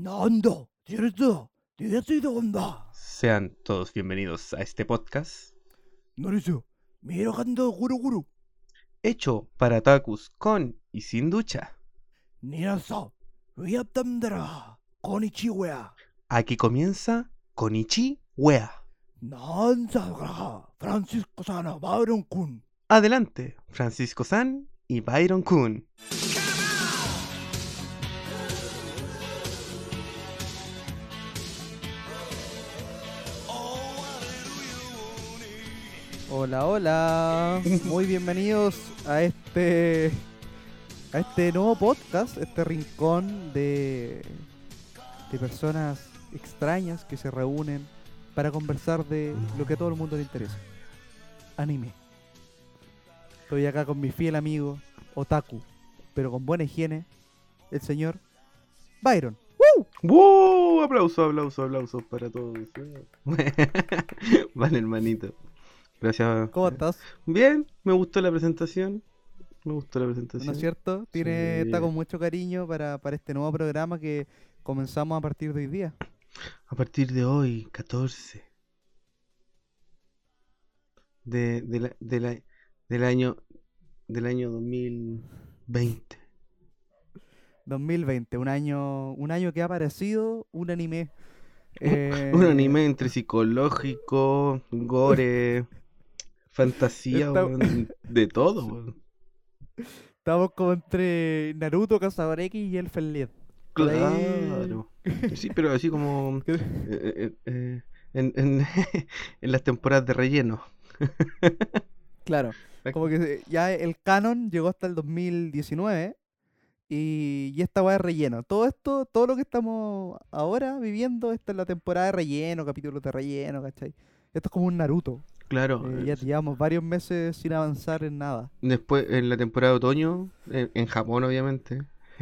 Nando, cierto, ya sido onda. Sean todos bienvenidos a este podcast. Noriso, miro cuando guru guru. Hecho para Takus con y sin ducha. Nirazo, viatamdra, konichi wea. Aquí comienza konichi wea. Nanzagra, Francisco San, Byron Kun. Adelante, Francisco San y Byron Kun. Hola, hola. Muy bienvenidos a este a este nuevo podcast, este rincón de de personas extrañas que se reúnen para conversar de lo que a todo el mundo le interesa. Anime. Estoy acá con mi fiel amigo Otaku, pero con buena higiene, el señor Byron. ¡Wow! Aplauso, aplauso, aplauso para todos. vale, hermanito. Gracias. ¿Cómo estás? Bien, me gustó la presentación. Me gustó la ¿No presentación. es cierto? Tiene, Sí. está con mucho cariño para, para este nuevo programa que comenzamos a partir de hoy día. A partir de hoy, 14 de, de la- de la- del año del año 2020. 2020, un año, un año que ha parecido un anime. eh, Un anime entre psicológico, gore, fantasía, Está- weón, de todo. weón. Estamos como entre Naruto, Cazador X y el ahí- Claro. Sí, pero así como eh, eh, eh, en, en, en las temporadas de relleno. Claro, como que ya el canon llegó hasta el 2019 y, y esta weá es relleno. Todo esto, todo lo que estamos ahora viviendo, esta es la temporada de relleno, capítulos de relleno, ¿cachai? Esto es como un Naruto. Claro. eh, eh, ya llevamos varios meses sin avanzar en nada. Después, en la temporada de otoño, en, en Japón obviamente,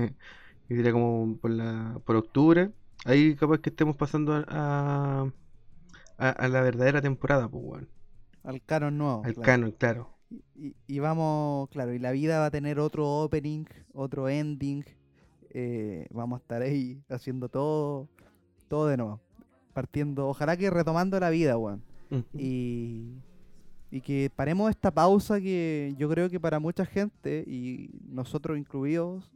yo diría como por, la, por octubre, ahí capaz que estemos pasando a, a, a- a la verdadera temporada, pues, weón. Al canon nuevo. Al claro. canon, claro. Y, y vamos, claro, y la vida va a tener otro opening, otro ending. eh, vamos a estar ahí haciendo todo, todo de nuevo. Partiendo, ojalá que retomando la vida, weón. Y, y que paremos esta pausa que yo creo que para mucha gente, y nosotros incluidos,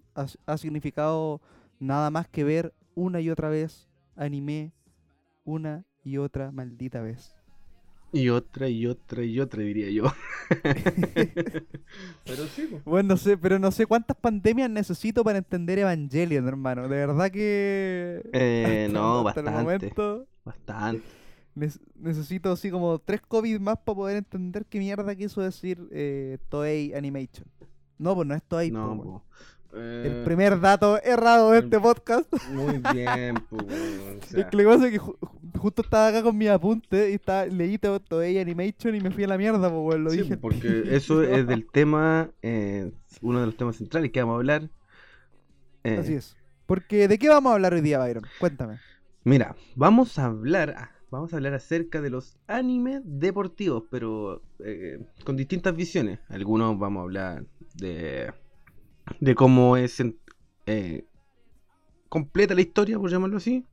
ha, significado nada más que ver una y otra vez anime, una y otra maldita vez. Y otra, y otra, y otra, diría yo. Pero sí, pues. Bueno, no sé, pero no sé cuántas pandemias necesito para entender Evangelion, hermano. De verdad que. Eh, hasta- no, hasta el bastante. momento Bastante. Nec- necesito así como tres COVID más para poder entender qué mierda quiso decir eh, Toei Animation. No, pues no es Toei. No, po, weón. po. El Eh, primer dato errado de el- este podcast. Muy bien, pues, o Es sea, que lo que pasa es que ju- ju- justo estaba acá con mi apunte y estaba, leí to- Toei Animation y me fui a la mierda, pues, lo sí, dije. porque eso es del tema, eh, uno de los temas centrales que vamos a hablar. Eh, Así es. Porque, ¿de qué vamos a hablar hoy día, Byron? Cuéntame. Mira, vamos a hablar, ah, vamos a hablar acerca de los animes deportivos, pero eh, con distintas visiones. Algunos vamos a hablar de, de cómo es eh, completa la historia, por llamarlo así,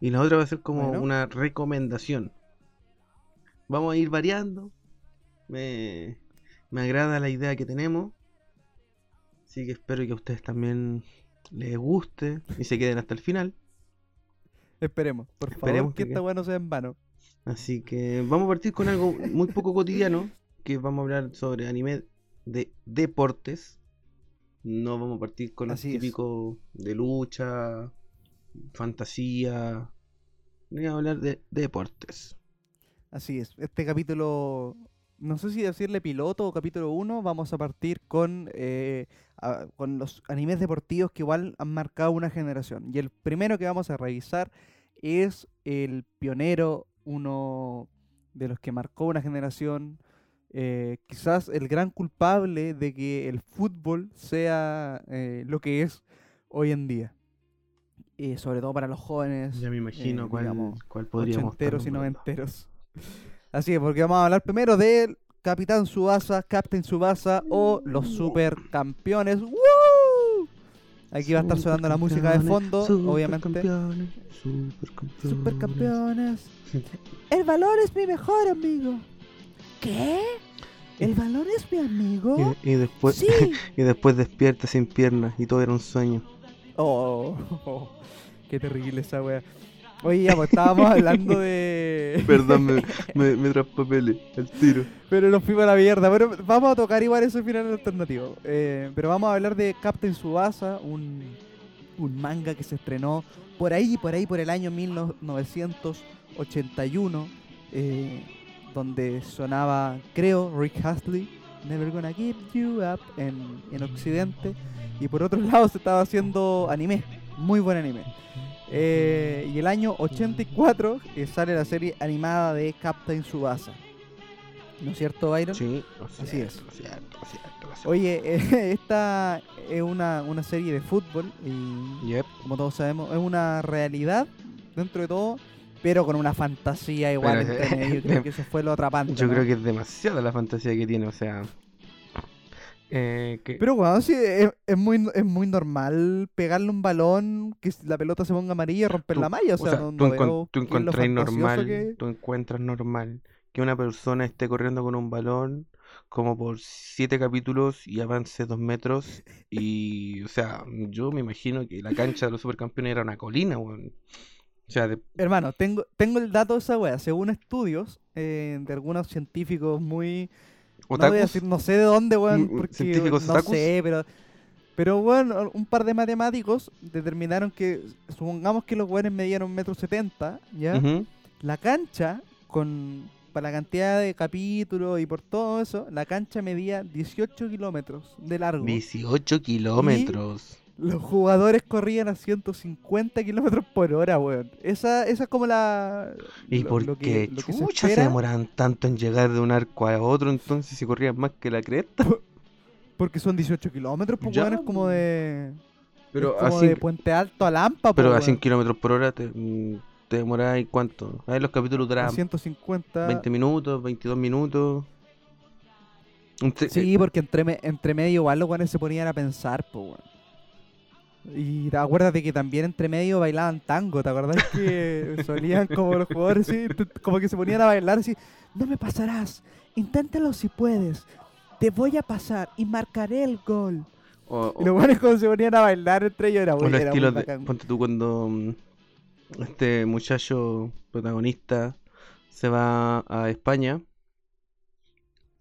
y la otra va a ser como Bueno. una recomendación. Vamos a ir variando. Me, me agrada la idea que tenemos. Así que espero que a ustedes también les guste y se queden hasta el final. Esperemos, por favor, Esperemos que que- esta weá no sea en vano. Así que vamos a partir con algo muy poco cotidiano, que vamos a hablar sobre anime de deportes. No vamos a partir con los típicos de lucha, fantasía. Vamos a hablar de, de deportes. Así es. Este capítulo, no sé si decirle piloto o capítulo 1, vamos a partir con, eh, a- con los animes deportivos que igual han marcado una generación. Y el primero que vamos a revisar es el pionero, uno de los que marcó una generación, eh, quizás el gran culpable de que el fútbol sea eh, lo que es hoy en día. Sobre todo para los jóvenes. Ya me imagino cuál, digamos, cuál podríamos estar ochenteros y noventeros. Así es, porque vamos a hablar primero del Capitán Subasa, Captain Subasa o los supercampeones. ¡Woo! Aquí va a estar sonando la música de fondo, obviamente. Supercampeones, supercampeones. Supercampeones. El valor es mi mejor amigo. ¿Qué? ¿El valor es mi amigo? Y, y después, Sí. y después despierta sin piernas y todo era un sueño. Oh, oh, qué terrible esa wea. Oye, ya, pues estábamos hablando de. Perdón, me, me, me traspapelé el tiro. Pero nos fuimos a la mierda. Pero vamos a tocar igual ese final alternativo. Eh, pero vamos a hablar de Captain Subasa, un, un manga que se estrenó por ahí, por ahí, por el año 1981, eh, donde sonaba, creo, Rick Astley, Never Gonna Give You Up en, en Occidente. Y por otro lado se estaba haciendo anime, muy buen anime. Eh, y el año 84 eh, sale la serie animada de Captain Subasa. ¿No es cierto, Byron? Sí, lo Así cierto, es. cierto, cierto, cierto. Oye, eh, esta es una, una serie de fútbol y Yep. como todos sabemos es una realidad dentro de todo, pero con una fantasía igual Pero, entre medio. Creo que eso fue lo atrapante. Yo creo que es demasiada la fantasía que tiene, o sea. Eh, que, Pero bueno, sí, es, es muy, es muy normal pegarle un balón, que la pelota se ponga amarilla y romper Tú- la malla. O sea, no, tú, no encon- tú encontrás normal, que- tú encuentras normal que una persona esté corriendo con un balón como por siete capítulos y avance dos metros y, o sea, yo me imagino que la cancha de los supercampeones era una colina, weón. O sea, de- Hermano, tengo, tengo el dato de esa wea. Según estudios eh, de algunos científicos muy No voy a decir, no sé de dónde, weón, Mm, porque científicos no otakus. sé, pero pero bueno, un par de matemáticos determinaron que supongamos que los weones medían un metro setenta, ¿ya? La cancha con para la cantidad de capítulos y por todo eso, la cancha medía 18 kilómetros de largo. 18 kilómetros. Los jugadores corrían a 150 kilómetros por hora, weón. Esa, esa es como la. ¿Y lo- por lo que- qué lo que se chucha se demoraban tanto en llegar de un arco a otro entonces si corrían más que la cresta? Porque son 18 kilómetros, pues, weón, es como de. Pero es como así, de Puente Alto a Lampa, pero po, a 100 weón. kilómetros por hora te, mm, te demoráis cuánto? A ver, los capítulos duraban 150. 20 minutos, 22 minutos. Ente- Sí, porque entre, me- entre medio igual los weones se ponían a pensar, pues, weón. Y te acuerdas de que también entre medio bailaban tango, ¿te acordás que solían como los jugadores así, t- como que se ponían a bailar así, no me pasarás, inténtalo si puedes, te voy a pasar y marcaré el gol. o, Y los weones como se ponían a bailar entre ellos era o muy, los era muy de. Ponte tú cuando mm, este muchacho protagonista se va a España.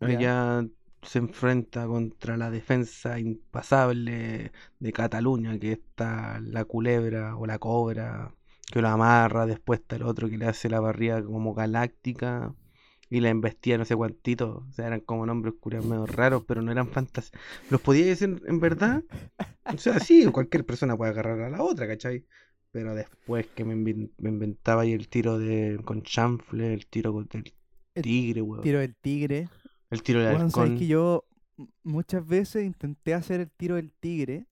Ya. Allá se enfrenta contra la defensa impasable de Cataluña, que está la culebra o la cobra, que lo amarra, después está el otro que le hace la barriga como galáctica y la embestía no sé cuantito, o sea, eran como nombres curios medio raros, pero no eran fantasías. ¿Los podía decir en verdad? O sea, sí, cualquier persona puede agarrar a la otra, ¿cachai? Pero después que me, inventaba ahí el tiro de con chanfle, el tiro con el El tigre, weón. Tiro del tigre. El tiro del sabes halcón. que yo muchas veces intenté hacer el tiro del tigre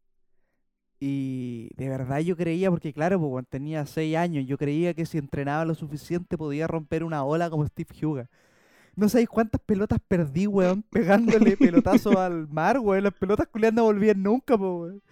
y de verdad yo creía, porque claro, pues, cuando tenía 6 años, yo creía que si entrenaba lo suficiente podía romper una ola como Steve Huga. No sabéis cuántas pelotas perdí, weón, pegándole pelotazos al mar, weón. Las pelotas culiadas no volvían nunca, pues, weón.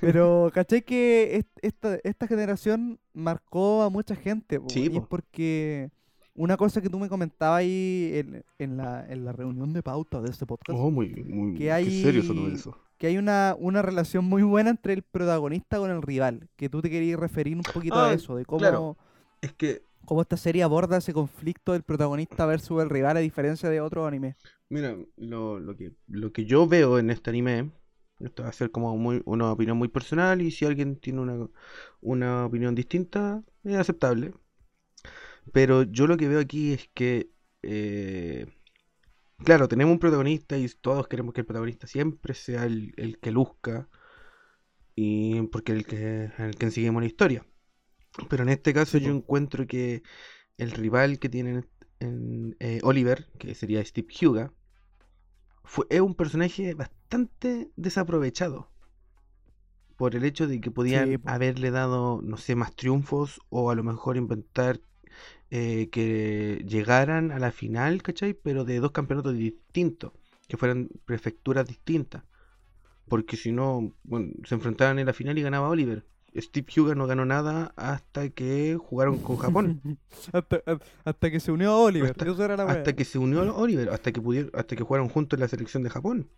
Pero, ¿cachai que est- esta, esta generación marcó a mucha gente? po, Sí, y es po. porque una cosa que tú me comentabas ahí en, en la, en la reunión de pauta de este podcast, Oh, muy, muy que qué serio sonó hay- eso. que hay una, una relación muy buena entre el protagonista con el rival, que tú te querías referir un poquito Ah, a eso, de cómo, claro. Es que, cómo esta serie aborda ese conflicto del protagonista versus el rival a diferencia de otros animes. mira, lo, lo que, lo que yo veo en este anime, esto va a ser como muy, una opinión muy personal y si alguien tiene una, una opinión distinta, es aceptable. Pero yo lo que veo aquí es que, eh, claro, tenemos un protagonista y todos queremos que el protagonista siempre sea el, el que luzca y porque el que, el que seguimos la historia. Pero en este caso yo po. encuentro que el rival que tiene en, eh, Oliver, que sería Steve Huga, fue, es un personaje bastante desaprovechado. Por el hecho de que podían Sí, haberle dado, no sé, más triunfos o a lo mejor inventar eh, que llegaran a la final, ¿cachai? Pero de dos campeonatos distintos, que fueran prefecturas distintas. porque si no, bueno, se enfrentaban en la final y ganaba Oliver. Steve Huga no ganó nada hasta que jugaron con Japón. hasta, hasta que se unió a Oliver. Hasta- eso era la wea. hasta que se unió a Oliver, hasta que pudieron, hasta que jugaron juntos en la selección de Japón.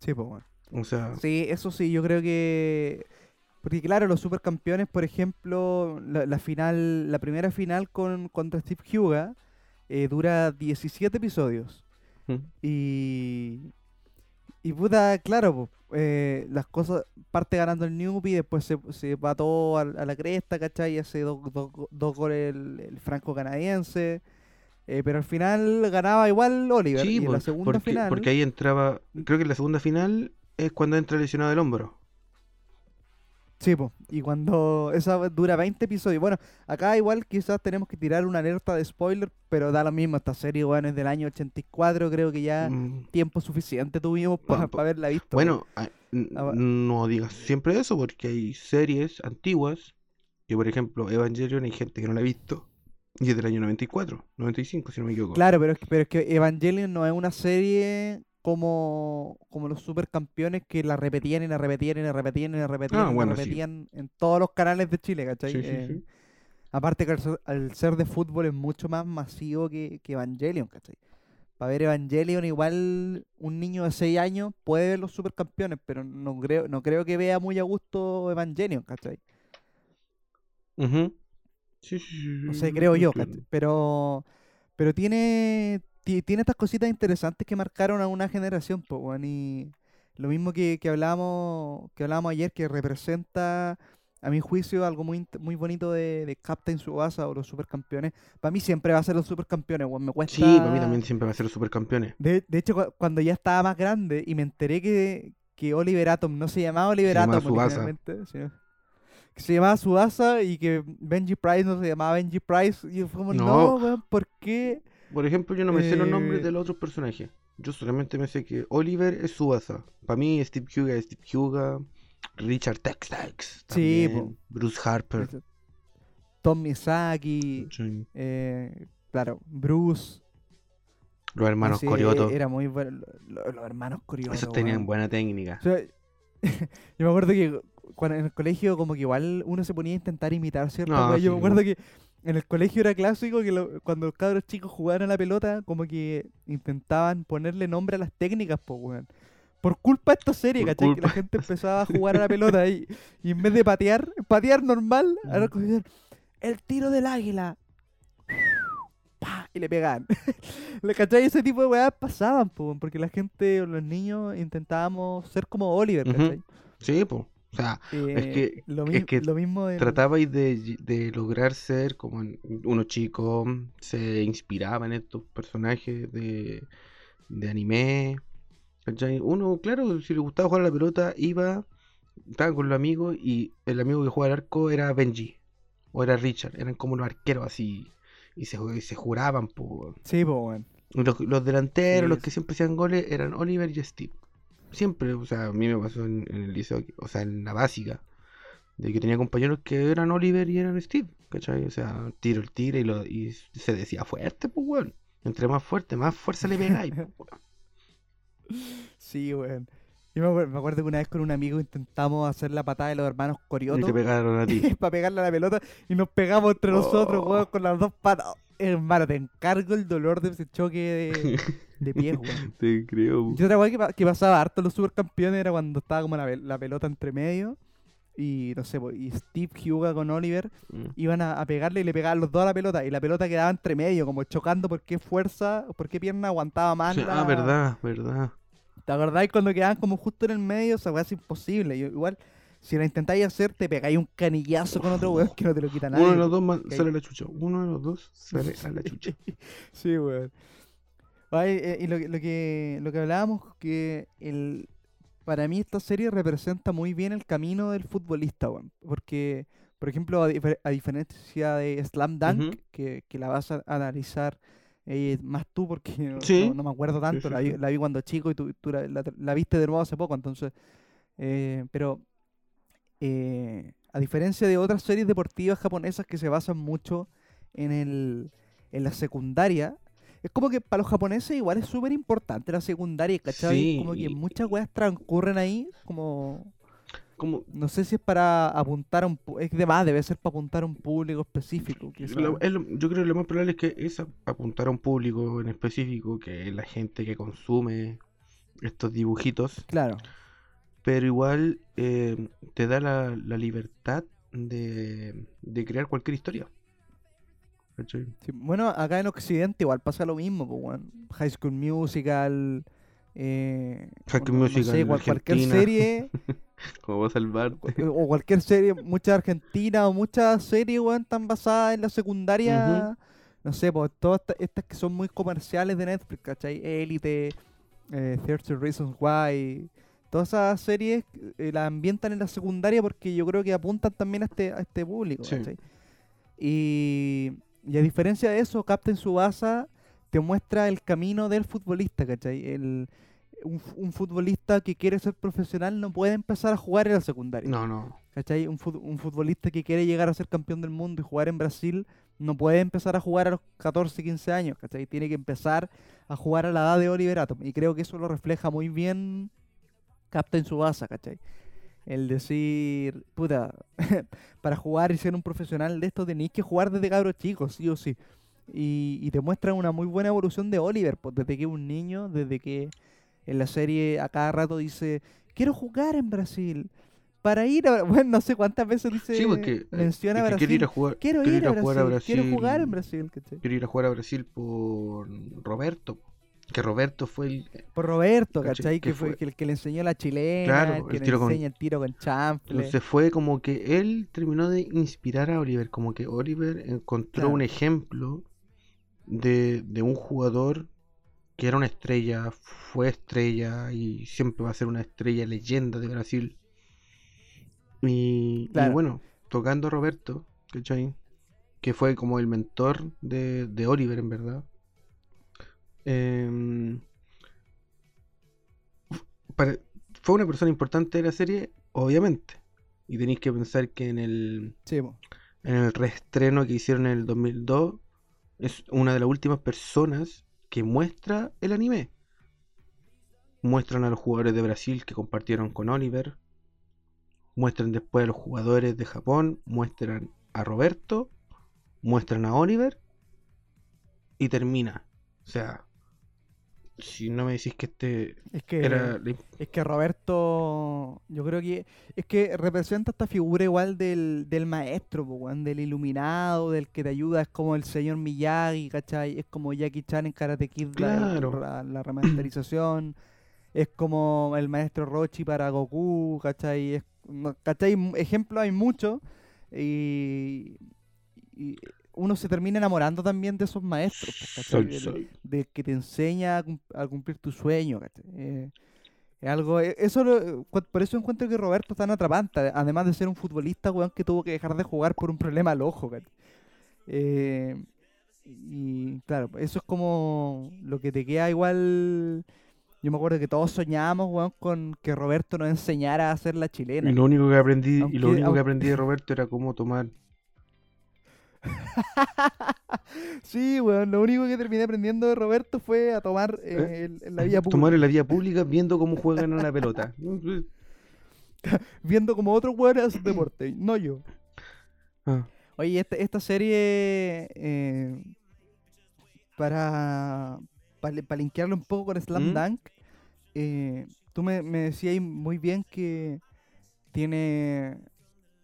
Sí, pues bueno. O sea, Sí, eso sí, yo creo que. Porque claro, los supercampeones, por ejemplo, la, la final, la primera final con, contra Steve Huga eh, dura 17 episodios. mm, Y. Y puta, claro, eh, las cosas. Parte ganando el Newbie, después se, se pató a, a la cresta, ¿cachai? Y hace dos, go- dos goles el, el franco-canadiense. eh, pero al final ganaba igual Oliver. sí, y en la segunda porque, final. porque ahí entraba, creo que en la segunda final es cuando entra lesionado el hombro. Sí, po, y cuando esa dura 20 episodios. Bueno, acá igual quizás tenemos que tirar una alerta de spoiler, pero da lo mismo. Esta serie, bueno, es del año 84, creo que ya Mm, tiempo suficiente tuvimos para po- haberla visto. Bueno, ah, Ah, va- no digas siempre eso, porque hay series antiguas, que por ejemplo Evangelion hay gente que no la ha visto, y es del año 94, 95 si no me equivoco. Claro, pero es, que, pero es que Evangelion no es una serie como, como los supercampeones que la repetían y la repetían y la repetían y la repetían Ah, y la bueno, sí. repetían en todos los canales de Chile, ¿cachai? Sí, sí, Eh, sí. Aparte que al ser, al ser de fútbol es mucho más masivo que, que Evangelion, ¿cachai? Para ver Evangelion igual un niño de 6 años puede ver los supercampeones, pero no creo, no creo que vea muy a gusto Evangelion, ¿cachai? Ujú. Sí, sí, sí, No sé, creo yo. ¿cachai? Pero, pero tiene, ti- tiene estas cositas interesantes que marcaron a una generación, pues, weón, y lo mismo que, que hablábamos, que hablábamos ayer, que representa, a mi juicio, algo muy, muy bonito de, de Captain Subasa o los supercampeones. Para mí siempre va a ser los supercampeones, weón, me cuesta... Sí, para mí también siempre va a ser los supercampeones. De, de hecho, cua- cuando ya estaba más grande y me enteré que, que Oliver Atom no se llamaba Oliver Atom sino que se llamaba Subasa y que Benji Price no se llamaba Benji Price, y yo fue como, no, No. weón, ¿por qué? Por ejemplo, yo no me sé los nombres Eh, de los otros personajes. Yo solamente me sé que Oliver es Subasa. Para mí Steve Huga es Steve Huga. Richard Tex Tex. Sí. Bruce Harper. Tom Misaki, sí, eh, claro, Bruce. Los hermanos Corioto. Era muy bueno, lo- lo- los hermanos Corioto. Esos tenían buena técnica. O sea, yo me acuerdo que cuando en el colegio como que igual uno se ponía a intentar imitar, ¿cierto? No, yo me acuerdo que en el colegio era clásico que lo- cuando los cabros chicos jugaban a la pelota, como que intentaban ponerle nombre a las técnicas, pues, weón. Por culpa de esta serie, Por ¿cachai? Que la gente empezaba a jugar a la pelota y, y en vez de patear, patear normal, ahora cogían el tiro del águila. Y le pegaban. ¿Le cachai? Ese tipo de weas pasaban, po, porque la gente, o los niños, intentábamos ser como Oliver. ¿cachai? Sí, pues. O sea, Eh, que- lo, es que lo mismo tratabais de, de lograr ser como uno chico, se inspiraba en estos personajes de, de anime. ¿cachai? Uno, claro, si le gustaba jugar a la pelota, iba, estaba con los amigos y el amigo que jugaba al arco era Benji o era Richard, eran como los arqueros así y se, y se juraban. po. Sí, po, weón. Y Los, los delanteros, Sí, los es- que siempre hacían goles, eran Oliver y Steve. Siempre, o sea, a mí me pasó en, en el liceo, o sea, en la básica, de que tenía compañeros que eran Oliver y eran Steve, ¿cachai? O sea, tiro el tiro y, lo, y se decía fuerte, pues, weón. Entre más fuerte, más fuerza le pegáis, pues, weón. Sí, weón. Yo me acuerdo, me acuerdo que una vez con un amigo intentamos hacer la patada de los hermanos Y Corioto te pegaron a ti. para pegarle a la pelota y nos pegamos entre nosotros, Oh. weón, con las dos patas. Hermano, te encargo el dolor de ese choque de, de pies, weón. Te creo. Y otra que, que pasaba harto en los supercampeones era cuando estaba como la, la pelota entre medio y no sé, y Steve Huga con Oliver Mm. iban a, a pegarle y le pegaban los dos a la pelota y la pelota quedaba entre medio, como chocando por qué fuerza, por qué pierna aguantaba más la- Ah, verdad, verdad. ¿Te acordáis cuando quedaban como justo en el medio? Esa weá es imposible. Yo- igual, si la intentáis hacer, te pegáis un canillazo con otro weón que no te lo quita nadie. Uno de los dos man- sale a la chucha. Uno de los dos sale a la chucha. Sí, weón. Ay, eh, y lo, que- lo que lo que hablábamos, que el para mí esta serie representa muy bien el camino del futbolista, weón. Porque, por ejemplo, a, difer- a diferencia de Slam Dunk, que, que la vas a analizar eh, más tú, porque no, Sí. no- no me acuerdo tanto, sí, la, vi, sí. la vi cuando chico y tú, tú la, la- la viste de nuevo hace poco, entonces... eh, pero eh, a diferencia de otras series deportivas japonesas que se basan mucho en, el, en la secundaria, Es como que para los japoneses igual es súper importante la secundaria, ¿cachai? Sí, Como que muchas weas transcurren ahí, como... Como, No sé si es para apuntar a un... Es de más, debe ser para apuntar a un público específico, quizá. lo- es lo- yo creo que lo más probable es que es apuntar a un público en específico, que es la gente que consume estos dibujitos, Claro. Pero igual eh, te da la, la libertad de, de crear cualquier historia. Bueno, acá en Occidente igual pasa lo mismo, pues, weón. High School Musical... Eh, High School no- no Musical, sé, cual- cualquier serie... Como va a salvarte. o cualquier serie, muchas argentinas o muchas series, weón, están basadas en la secundaria. No sé, pues todas esta- estas que son muy comerciales de Netflix, ¿cachai? Elite, eh, 30 Reasons Why. Todas esas series eh, las ambientan en la secundaria porque yo creo que apuntan también a este, a este público, Sí. ¿cachai? Y, y a diferencia de eso, Captain Subasa te muestra el camino del futbolista, ¿cachai? El, un, un futbolista que quiere ser profesional no puede empezar a jugar en la secundaria. No, no. ¿Cachai? Un, fut- un futbolista que quiere llegar a ser campeón del mundo y jugar en Brasil no puede empezar a jugar a los 14, 15 años, ¿cachai? Tiene que empezar a jugar a la edad de Oliver Atom. Y creo que eso lo refleja muy bien Captain Subasa, ¿cachai? El decir, puta, para jugar y ser un profesional de esto tenéis que jugar desde cabros chicos, sí o sí. Y, y te muestra una muy buena evolución de Oliver, pues desde que es un niño, desde que en la serie a cada rato dice, quiero jugar en Brasil. Para ir a... Bueno, no sé cuántas veces dice... Sí, porque eh, menciona es que Brasil. quiere ir a jugar, quiero ir a, jugar a Brasil, quiero jugar en Brasil. Brasil. ¿cachai? quiero ir a jugar a Brasil por Roberto. Que Roberto fue el. Por Roberto, ¿Cachai? Que Que fue el que le enseñó la chilena, Claro, el que el le con- enseña el tiro con chanfle. Entonces fue como que él terminó de inspirar a Oliver. Como que Oliver encontró Claro. un ejemplo de, de un jugador que era una estrella, fue estrella y siempre va a ser una estrella leyenda de Brasil. Y, bueno, tocando a Roberto, ¿cachai? Que fue como el mentor de, de Oliver, en verdad. Em, fue una persona importante de la serie, obviamente. Y tenéis que pensar que en el, Sí, en el reestreno que hicieron en el 2002 es una de las últimas personas que muestra el anime. Muestran a los jugadores de Brasil que compartieron con Oliver. Muestran después a los jugadores de Japón. Muestran a Roberto. Muestran a Oliver. Y termina. O sea, si no me decís que este Es que, era es que Roberto, yo creo que es que representa esta figura igual del, del maestro, po, del iluminado, del que te ayuda, es como el señor Miyagi, ¿cachai? Es como Jackie Chan en Karate Kid, la- Claro. la, la remasterización, es como el maestro Rochi para Goku, ¿cachai? Es, ¿cachai? Ejemplos hay muchos y, y uno se termina enamorando también de esos maestros. Sol, Del- sol. de que te enseña a, cum- a cumplir tu sueño. Eh, es algo, e- eso lo- por eso encuentro que Roberto es tan atrapante, además de ser un futbolista, weón, que tuvo que dejar de jugar por un problema al ojo. Eh, y claro, eso es como lo que te queda igual. Yo me acuerdo que todos soñábamos, weón, con que Roberto nos enseñara a hacer la chilena. Y lo único que aprendí, y lo único aunque- que aprendí de Roberto era cómo tomar. Sí, weón, lo único que terminé aprendiendo de Roberto fue a tomar eh, la vía pública. Tomar en la vía pública viendo cómo juegan a la pelota. viendo como otros weones hacen deporte, no yo. Ah, Oye, esta, esta serie, eh, para, para, para linkearlo un poco con Slam ¿Mm? Dunk, eh, tú me, me decías muy bien que tiene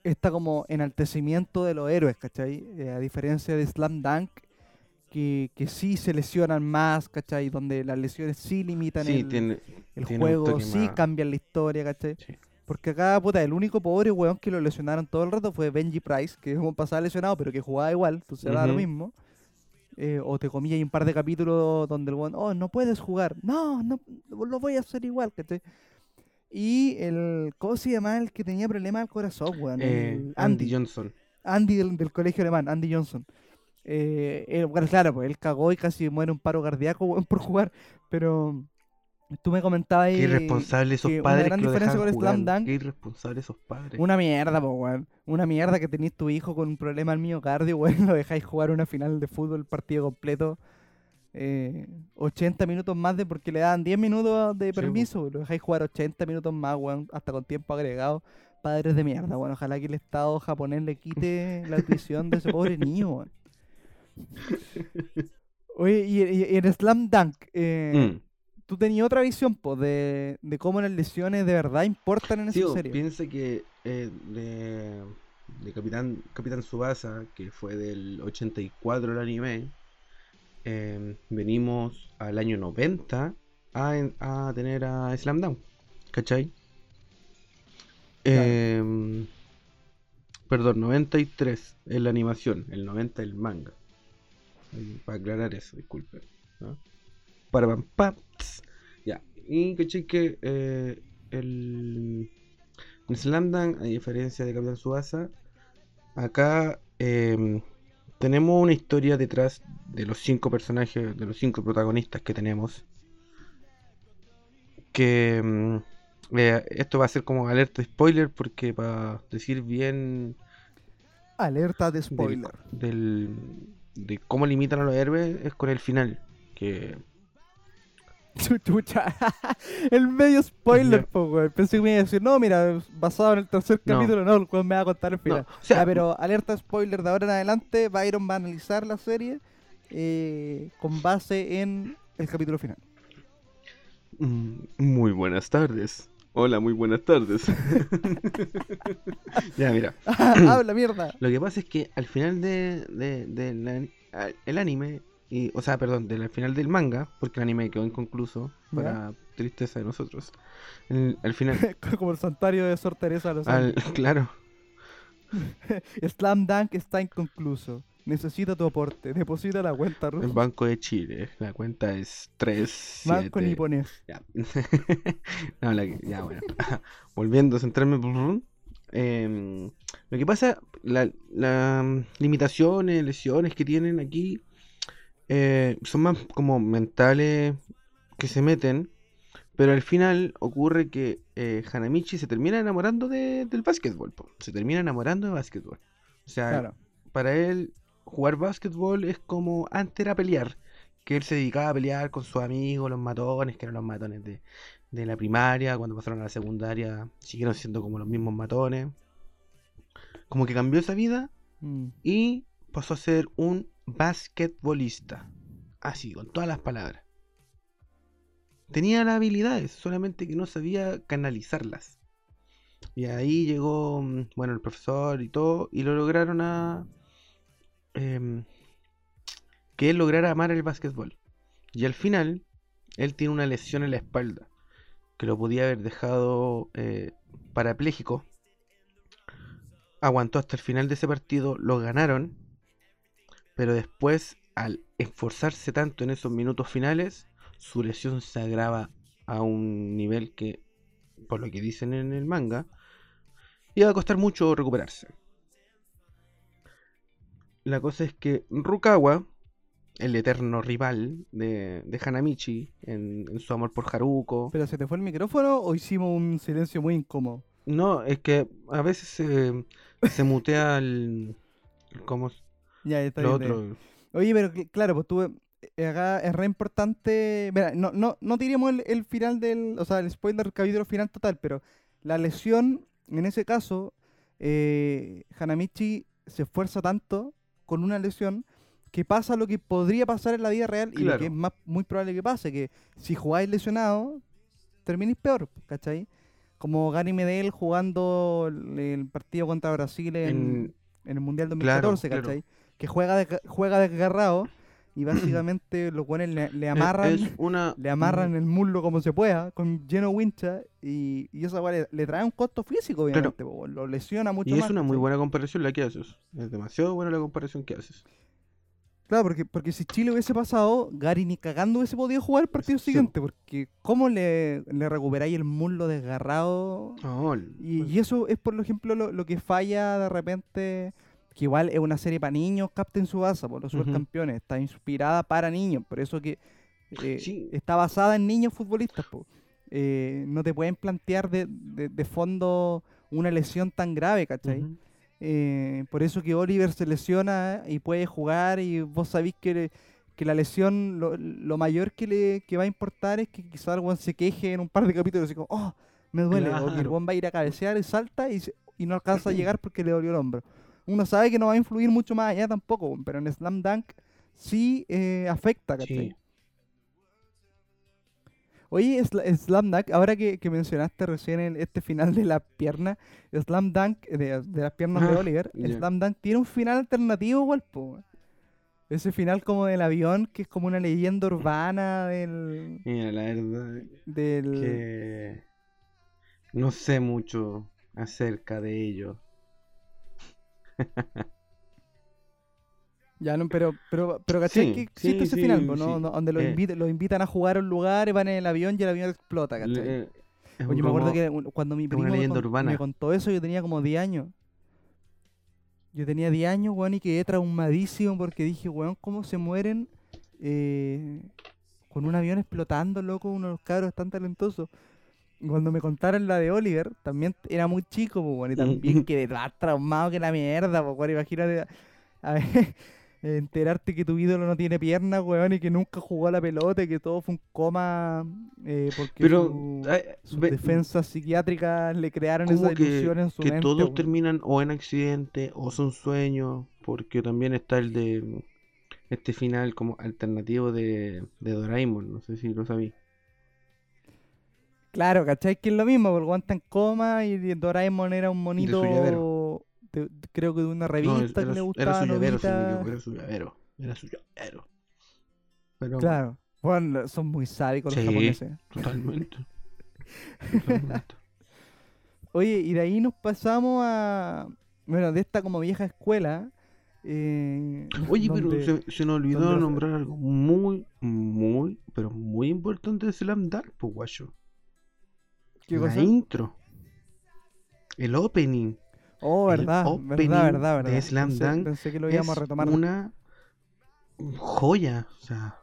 esta como enaltecimiento de los héroes, ¿cachai? Eh, a diferencia de Slam Dunk, que, que sí se lesionan más, ¿cachai? Donde las lesiones sí limitan sí, el, tiene. el tiene un juego, sí más- cambian la historia, ¿cachai? Sí. Porque acá, puta, el único pobre weón que lo lesionaron todo el rato fue Benji Price, que como pasaba lesionado, pero que jugaba igual, entonces da lo Ujú. mismo. Eh, o te comía hay un par de capítulos donde el weón, oh, no puedes jugar. No, no, lo voy a hacer igual, ¿cachai? Y el, ¿cómo se llama? El que tenía problemas al corazón, weón. Eh, Andy Andy. Johnson. Andy del, del colegio alemán, Andy Johnson. Eh, bueno, claro, pues él cagó y casi muere un paro cardíaco weón, por jugar, pero tú me comentabas ahí Qué irresponsables esos que una padres gran que diferencia con Slam. Dunk- Qué irresponsables esos padres. una mierda, po, weón. Una mierda que tenéis tu hijo con un problema al miocardio, weón. Lo dejáis jugar una final de fútbol, partido completo. Eh, 80 minutos más de porque le dan 10 minutos de Sí, po. permiso, lo dejáis jugar 80 minutos más, weón, hasta con tiempo agregado. Padres de mierda, bueno, ojalá que el Estado japonés le quite la tuición de ese pobre niño, weón. Oye, y, y- y en Slam Dunk, eh, Mm. tú tenías otra visión, pues, de, de cómo las lesiones de verdad importan en Sí, esa serie. piensa que eh, de, de Capitán, Capitán Tsubasa, que fue del 84 el anime, eh, venimos al año 90 a, a tener a Slam Dunk, ¿cachai? Em, perdón, 93 en la animación, el 90 el manga. Eh, Para aclarar eso, disculpen. ¿no? Para pam, pam. Ya, y caché que eh, el en Slam a diferencia de Capitán Subasa, acá em, tenemos una historia detrás de los cinco personajes, de los cinco protagonistas que tenemos. Que em, eh, esto va a ser como alerta de spoiler, porque para decir bien Alerta de del, spoiler. del- de cómo limitan a los héroes es con el final. Que Chucha. el medio spoiler, po. Pensé que me iba a decir, no, mira, basado en el tercer No. capítulo, no, el weón me va a contar el no, final. o sea, Ya, pero alerta spoiler de ahora en adelante, Byron va a analizar la serie eh, con base en el capítulo final. Mm, Muy buenas tardes. Hola, muy buenas tardes. ya, mira. Habla mierda. Lo que pasa es que al final de, de- el anime, y, o sea, perdón, del al final del manga, porque el anime quedó inconcluso, Ya. para tristeza de nosotros. el- al final, Como el santuario de Sor Teresa los al, claro, Slam Dunk está inconcluso. Necesita tu aporte. Deposita la cuenta el rusa. Banco de Chile, la cuenta es 3, Banco niponés. Ya. No, la que- ya, bueno. Volviendo a centrarme. em, lo que pasa, la, la, mm, limitaciones, lesiones que tienen aquí eh, son más como mentales que se meten. Pero al final ocurre que eh, Hanamichi se termina enamorando de- del básquetbol. po. Se termina enamorando de básquetbol. O sea, Claro. para él jugar básquetbol es como antes era pelear, que él se dedicaba a pelear con sus amigos, los matones, que eran los matones de, de la primaria, cuando pasaron a la secundaria siguieron siendo como los mismos matones. Como que cambió esa vida Mm. y pasó a ser un basquetbolista. Así, con todas las palabras. Tenía las habilidades, solamente que no sabía canalizarlas. Y ahí llegó, mm, bueno, el profesor y todo, y lo lograron a... em, que él lograra amar el básquetbol. Y al final, él tiene una lesión en la espalda, que lo podía haber dejado eh, parapléjico. Aguantó hasta el final de ese partido, lo ganaron, pero después, al esforzarse tanto en esos minutos finales, su lesión se agrava a un nivel que, por lo que dicen en el manga, iba a costar mucho recuperarse. La cosa es que Rukawa, el eterno rival de, de Hanamichi en, en su amor por Haruko, ¿Pero se te fue el micrófono o hicimos un silencio muy incómodo? no, es que a veces se, se mutea el... ¿Cómo? Ya, está Lo bien, está otro... bien. Oye, pero claro, pues tú eh, acá es re importante. Mira, no, no, no tiremos el, el final del. O sea, el spoiler del capítulo final total, pero la lesión, en ese caso, eh, Hanamichi se esfuerza tanto con una lesión que pasa lo que podría pasar en la vida real y lo que es más muy probable que pase, que si jugáis lesionado, terminéis peor, ¿cachai? Como Gary Medel jugando el, el partido contra Brasil en, En- en el Mundial Claro, 2014, claro. ¿cachai? Que juega, desga- juega desgarrado y básicamente los buenos le, le amarran, una... le amarran el muslo como se pueda, con lleno de wincha, y, y esa le, le trae un costo físico, obviamente, po, lo lesiona mucho Y más. es una muy buena comparación la que haces. Es demasiado buena la comparación que haces. Claro, porque, porque si Chile hubiese pasado, Gary ni cagando hubiese podido jugar el partido Sí. siguiente, porque ¿cómo le, le recuperáis el muslo desgarrado? Y, y eso es, por ejemplo, lo, lo que falla de repente, que igual es una serie para niños, Captain Subasa, por los Ujú. supercampeones, está inspirada para niños, por eso que eh, Sí. está basada en niños futbolistas. po. Eh, no te pueden plantear de, de- de fondo una lesión tan grave, ¿cachai? Eh, por eso que Oliver se lesiona y puede jugar y vos sabéis que, porque la lesión, lo, lo mayor que le que va a importar es que quizá el se queje en un par de capítulos y como, oh, me duele. O que el weón va a ir a cabecear y salta y, y no alcanza a llegar porque le dolió el hombro. Uno sabe que no va a influir mucho más allá tampoco, pero en Slam Dunk sí eh, afecta, ¿cachai? Sí. Oye, Sla- Slam Dunk, ahora que, que mencionaste recién el- este final de la pierna, Slam Dunk, de, de las piernas de Ah, Oliver. Slam Dunk tiene un final alternativo igual, po. Ese final como del avión, que es como una leyenda urbana del... Mira, la verdad del que no sé mucho acerca de ello. Ya, no, pero, pero, pero ¿cachai Sí, que existe sí, ese sí, final, ¿no? Donde los, Eh. invita- los invitan a jugar a un lugar y van en el avión y el avión explota, ¿cachai? Le- es Oye, me acuerdo que cuando mi primo me, con- contó eso, yo tenía como 10 años. Yo tenía 10 años, weón, y quedé traumadísimo porque dije, weón, ¿cómo se mueren eh, con un avión explotando, loco? Uno de los cabros tan talentosos. Cuando me contaron la de Oliver, también era muy chico, pues, y también quedé más traumado que la mierda, pues, weón, imagínate a ver, enterarte que tu ídolo no tiene piernas, weón, y que nunca jugó a la pelota y que todo fue un coma eh, porque Pero su- ay, sus ve- defensas psiquiátricas le crearon como esa que, ilusión en su que mente. todos weón. terminan o en accidente o son sueños, porque también está el de este final como alternativo de, de Doraemon, no sé si lo sabí. Claro, ¿cachai? Que es lo mismo, porque está en coma y Doraemon era un monito, llavero. de- de- creo que de una No, revista era, que le gustaba. era su llavero, no equivoco, era su llavero, era su llavero. Pero Claro. Bueno, son muy sádicos los Sí. japoneses. totalmente. totalmente. Oye, y de ahí nos pasamos a. Bueno, de esta como vieja escuela. eh, Oye, pero se, se nos olvidó nombrar algo muy, muy, pero muy importante de Slam Dunk, pues guacho. ¿Qué La cosa? intro. El opening. Oh, el verdad, opening verdad, verdad, de verdad. Slam pensé, Dunk pensé que lo íbamos a es retomar. una joya. O sea,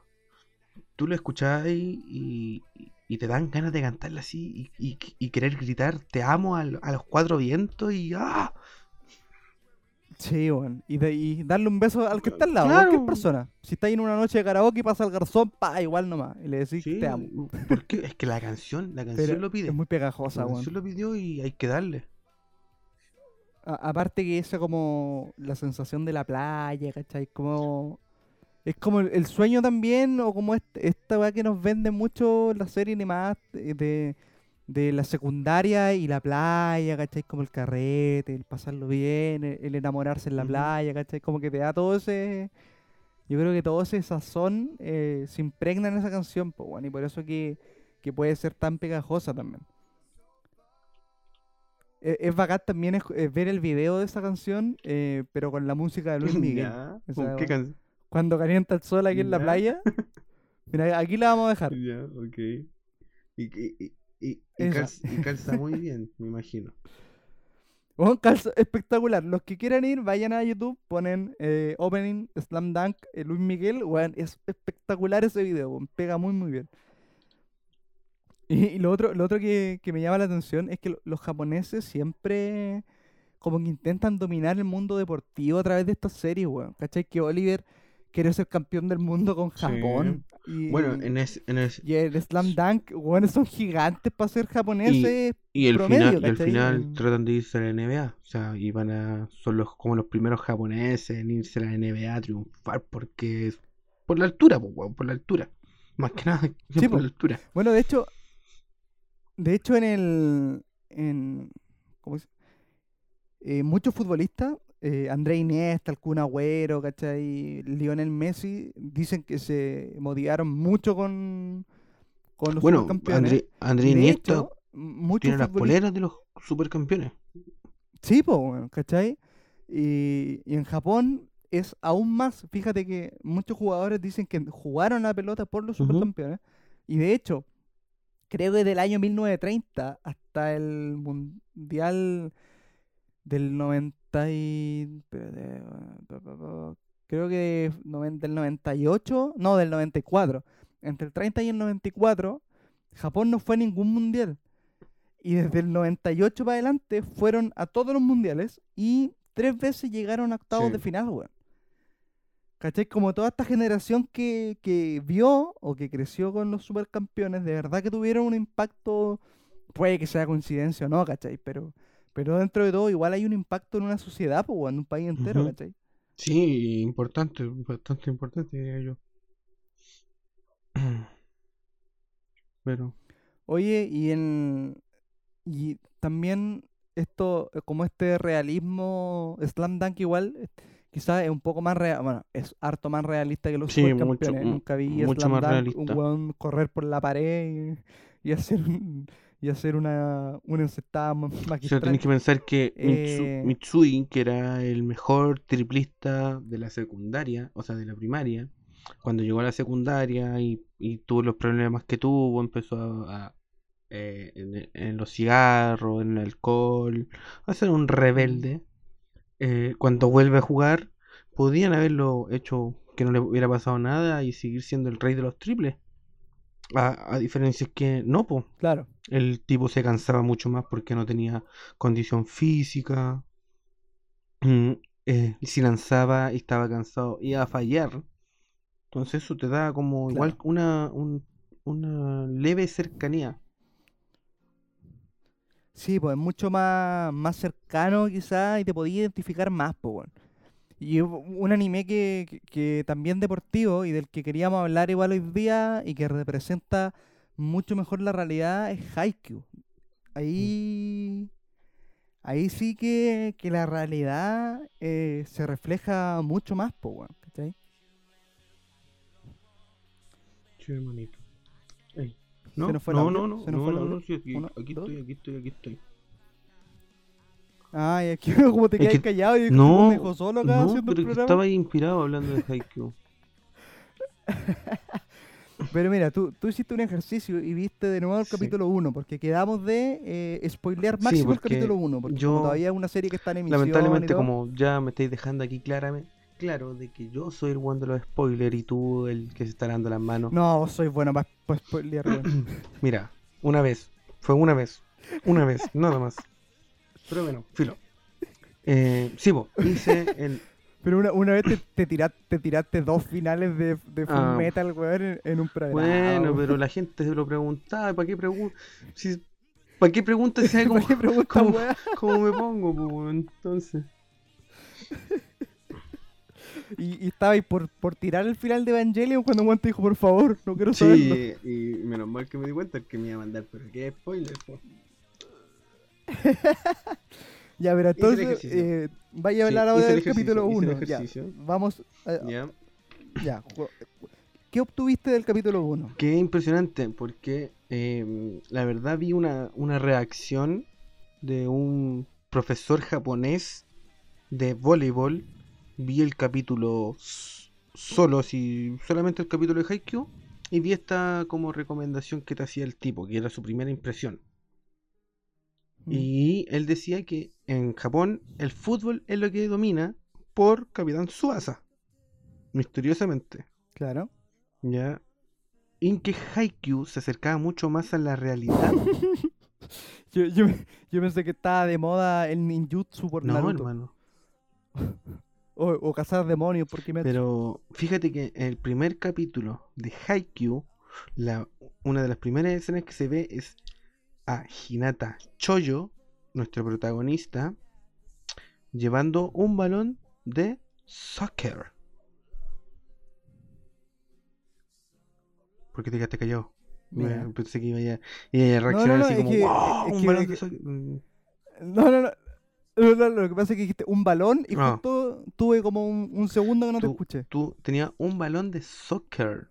tú lo escuchás y, y- y te dan ganas de cantarla así y, y- querer gritar te amo al- a, los cuatro vientos y ¡ah! Sí, weón. Y, de- y darle un beso al que está al lado, Claro. cualquier persona. Si está ahí en una noche de karaoke y pasa el garzón, pa, igual nomás. Y le decís Sí, te amo. porque es que la canción, la canción Pero lo pide. es muy pegajosa, la weón. canción lo pidió y hay que darle. A- aparte que esa como la sensación de la playa, ¿cachai? Como... Es como el, el sueño también, o como este- esta weá que nos vende mucho la serie animada de, de, de la secundaria y la playa, ¿cachai? Como el carrete, el pasarlo bien, el, el enamorarse en la Ujú. playa, ¿cachai? Como que te da todo ese... Yo creo que todo ese sazón eh, se impregna en esa canción, pues, bueno, y por eso que, que puede ser tan pegajosa también. E- Es bacán también es- es ver el video de esa canción, eh, pero con la música de Luis Miguel. Ya, O ¿con sea, qué canción? Cuando calienta el sol aquí en la Ya. playa. Mira, aquí la vamos a dejar. Ya, ok. Y, y, y, y- calza, y calza muy bien, me imagino. Weón, calza espectacular. Los que quieran ir, vayan a YouTube, ponen eh, Opening Slam Dunk eh, Luis Miguel. Weón, es espectacular ese video, weón, pega muy muy bien. Y, y lo otro, lo otro que, que me llama la atención es que lo- los japoneses siempre como que intentan dominar el mundo deportivo a través de estas series, weón. ¿Cachai? Que Oliver quiere ser campeón del mundo con Sí. Japón. Y, Bueno, en ese, en ese- y el Slam Dunk, weón, son gigantes para ser japoneses. y el promedio, final, y al final Mm. tratan de irse a la NBA. O sea, y van a, son los, como los primeros japoneses en irse a la NBA a triunfar porque es por la altura, po, weón, por la altura. Más que nada, Sí, por po. la altura. Bueno, de hecho, de hecho en el, en, ¿cómo se- eh, muchos futbolistas, eh, André Iniesta, el Kun Agüero, ¿cachai? Lionel Messi, dicen que se motivaron mucho con, con los Bueno, supercampeones. André, André Iniesta hecho, tiene las poleras de los supercampeones. Sí, weón, ¿cachai? Y, y en Japón es aún más. Fíjate que muchos jugadores dicen que jugaron la pelota por los Ujú. supercampeones. Y de hecho, creo que del año 1930 hasta el Mundial del 90 y... espérate, pa, pa, pa, creo que del 98, no, del 94. Entre el 30 y el 94, Japón no fue a ningún mundial. Y desde el 98 para adelante fueron a todos los mundiales y tres veces llegaron a octavos Sí. de final, weón. ¿Cachai? Como toda esta generación que, que vio o que creció con los supercampeones, de verdad que tuvieron un impacto, puede que sea coincidencia o no, ¿cachai? Pero, pero dentro de todo igual hay un impacto en una sociedad, en un país entero. ¿cachai? Sí, importante, bastante importante, diría yo. Pero, Oye, y en y también esto, eh, como este realismo, Slam Dunk igual, quizás es un poco más real, bueno, es harto más realista que los Sí, mucho, supercampeones. mu- Nunca vi mucho Slam más Dunk, realista. un weón correr por la pared y, y hacer un- y hacer una, una encestada ma- o sea, magistral. tenéis que pensar que Eh, Mitsui, que era el mejor triplista de la secundaria, o sea, de la primaria, cuando llegó a la secundaria y, y tuvo los problemas que tuvo, empezó a, a, eh, en, en los cigarros, en el alcohol, a ser un rebelde. Eh, cuando vuelve a jugar, podían haberlo hecho que no le hubiera pasado nada y seguir siendo el rey de los triples. A, a diferencia que no, po. Claro, El tipo se cansaba mucho más porque no tenía condición física. Mm, eh, y si lanzaba y estaba cansado, iba a fallar. Entonces eso te da como igual una, un- una leve cercanía. sí, pues es mucho más, más cercano quizás y te podías identificar más, pues, weón. Y un anime que, que- que también deportivo y del que queríamos hablar igual hoy día y que representa mucho mejor la realidad es Haikyuu. Ahí, ahí sí que, que la realidad eh, se refleja mucho más, po, ¿cachai? Sí, hermanito. Ey. ¿Se No, nos fue no, no, no, ¿Se nos no, no, audio? no, sí, aquí, Uno, aquí estoy, aquí estoy, aquí estoy. Ay, aquí como te Es quedas que- callado y No, me dejó solo acá no, haciendo el pero programa. estaba inspirado hablando de Haikyuu. Pero mira, tú, tú hiciste un ejercicio y viste de nuevo el Sí. capítulo 1, porque quedamos de eh, spoilear Sí, máximo el capítulo 1, porque yo- todavía es una serie que está en emisión Lamentablemente, como ya me estáis dejando aquí claramente, claro, de que yo soy el one de los spoilers y tú el que se está dando las manos. No, vos sois bueno para spoilear. Mira, una vez, fue una vez, una vez, nada más. Pero bueno, filo. Eh, sí, vos, hice el. Pero una, una vez te, te, tiraste, te tiraste dos finales de, de Full Ah. Metal, weón, en, en un programa. Bueno, pero la gente se lo preguntaba, ¿para qué pregunta? Si, ¿Para qué pregunta si sabe cómo, ¿Por qué preguntas, cómo- weón? cómo me pongo? pues, weón? entonces. Y, y estabais por, por tirar el final de Evangelion cuando Juan te dijo, por favor, no quiero saberlo. Sí, y menos mal que me di cuenta que me iba a mandar, pero qué spoiler, po. Ya, pero entonces, eh, vaya a Sí, hablar ahora del capítulo ejercicio, hice el 1. Ya, ejercicio. vamos, a- Ya. ¿Qué obtuviste del capítulo 1? Qué impresionante, porque eh, la verdad vi una, una reacción de un profesor japonés de voleibol. Vi el capítulo solo, si solamente el capítulo de Haikyuu, y vi esta como recomendación que te hacía el tipo, que era su primera impresión. Mm. Y él decía que en Japón el fútbol es lo que domina por Capitán Suasa. Misteriosamente. Claro. ¿Ya? Y en que Haikyuu se acercaba mucho más a la realidad. Yo, yo, yo pensé que estaba de moda el ninjutsu por No, Naruto. hermano. O, o cazar demonios por Kimetsu. Pero fíjate que en el primer capítulo de Haikyuu, la, una de las primeras escenas que se ve es a Hinata Choyo, nuestro protagonista, llevando un balón de soccer. ¿Por qué te quedaste callado? Mira. pensé que iba a, iba a reaccionar no, así como que- "Wow, un que- balón de soccer". Mm, No, no, no. Lo que pasa es que dijiste un balón y Ah. justo tuve como un, un segundo que no te escuché. Tú tenía un balón de soccer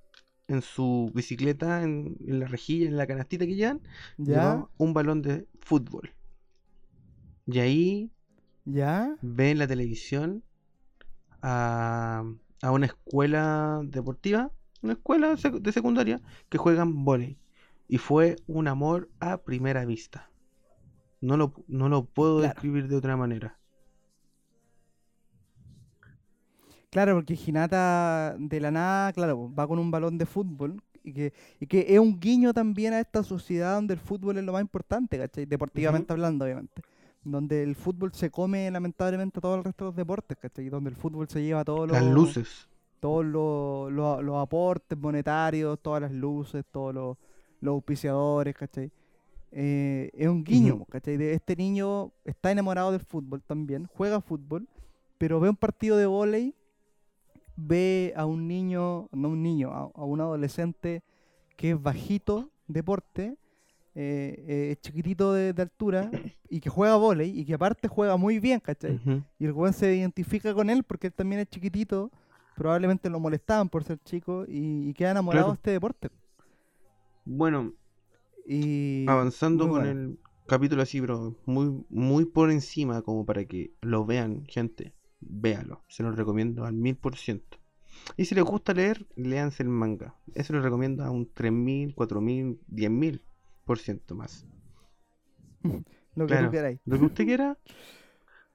en su bicicleta, en, en la rejilla, en la canastita que llevan. ¿Ya? llevaba un balón de fútbol. Y ahí ¿Ya? ve en la televisión a, a una escuela deportiva, una escuela de secundaria, que juegan vóley. Y fue un amor a primera vista. No lo, no lo puedo Claro. describir de otra manera. Claro, porque Hinata de la nada, claro, va con un balón de fútbol y que, y que es un guiño también a esta sociedad donde el fútbol es lo más importante, ¿cachai? Deportivamente hablando, obviamente. Donde el fútbol se come lamentablemente a todo el resto de los deportes, ¿cachai? Donde el fútbol se lleva todos los... Las luces. todos los, los- los aportes monetarios, todas las luces, todos los, los auspiciadores, ¿cachai? Eh, es un guiño, Ujú. ¿cachai? De este niño está enamorado del fútbol también, juega fútbol, pero ve un partido de vóley, ve a un niño, no un niño, a, a un adolescente que es bajito, deporte, eh, eh, chiquitito de, de altura, y que juega vóley, y que aparte juega muy bien, ¿cachai? Y el weón se identifica con él porque él también es chiquitito. Probablemente lo molestaban por ser chico y, y queda enamorado Claro. de este deporte. Bueno, Y avanzando con bueno. el capítulo así, pero muy, muy por encima, como para que lo vean, gente. Véalo, se los recomiendo al mil por ciento. Y si les gusta leer, léanse el manga. Eso lo recomiendo a un 3000, 4000, 10000 por ciento más. lo que claro. tú queráis. Lo que usted quiera,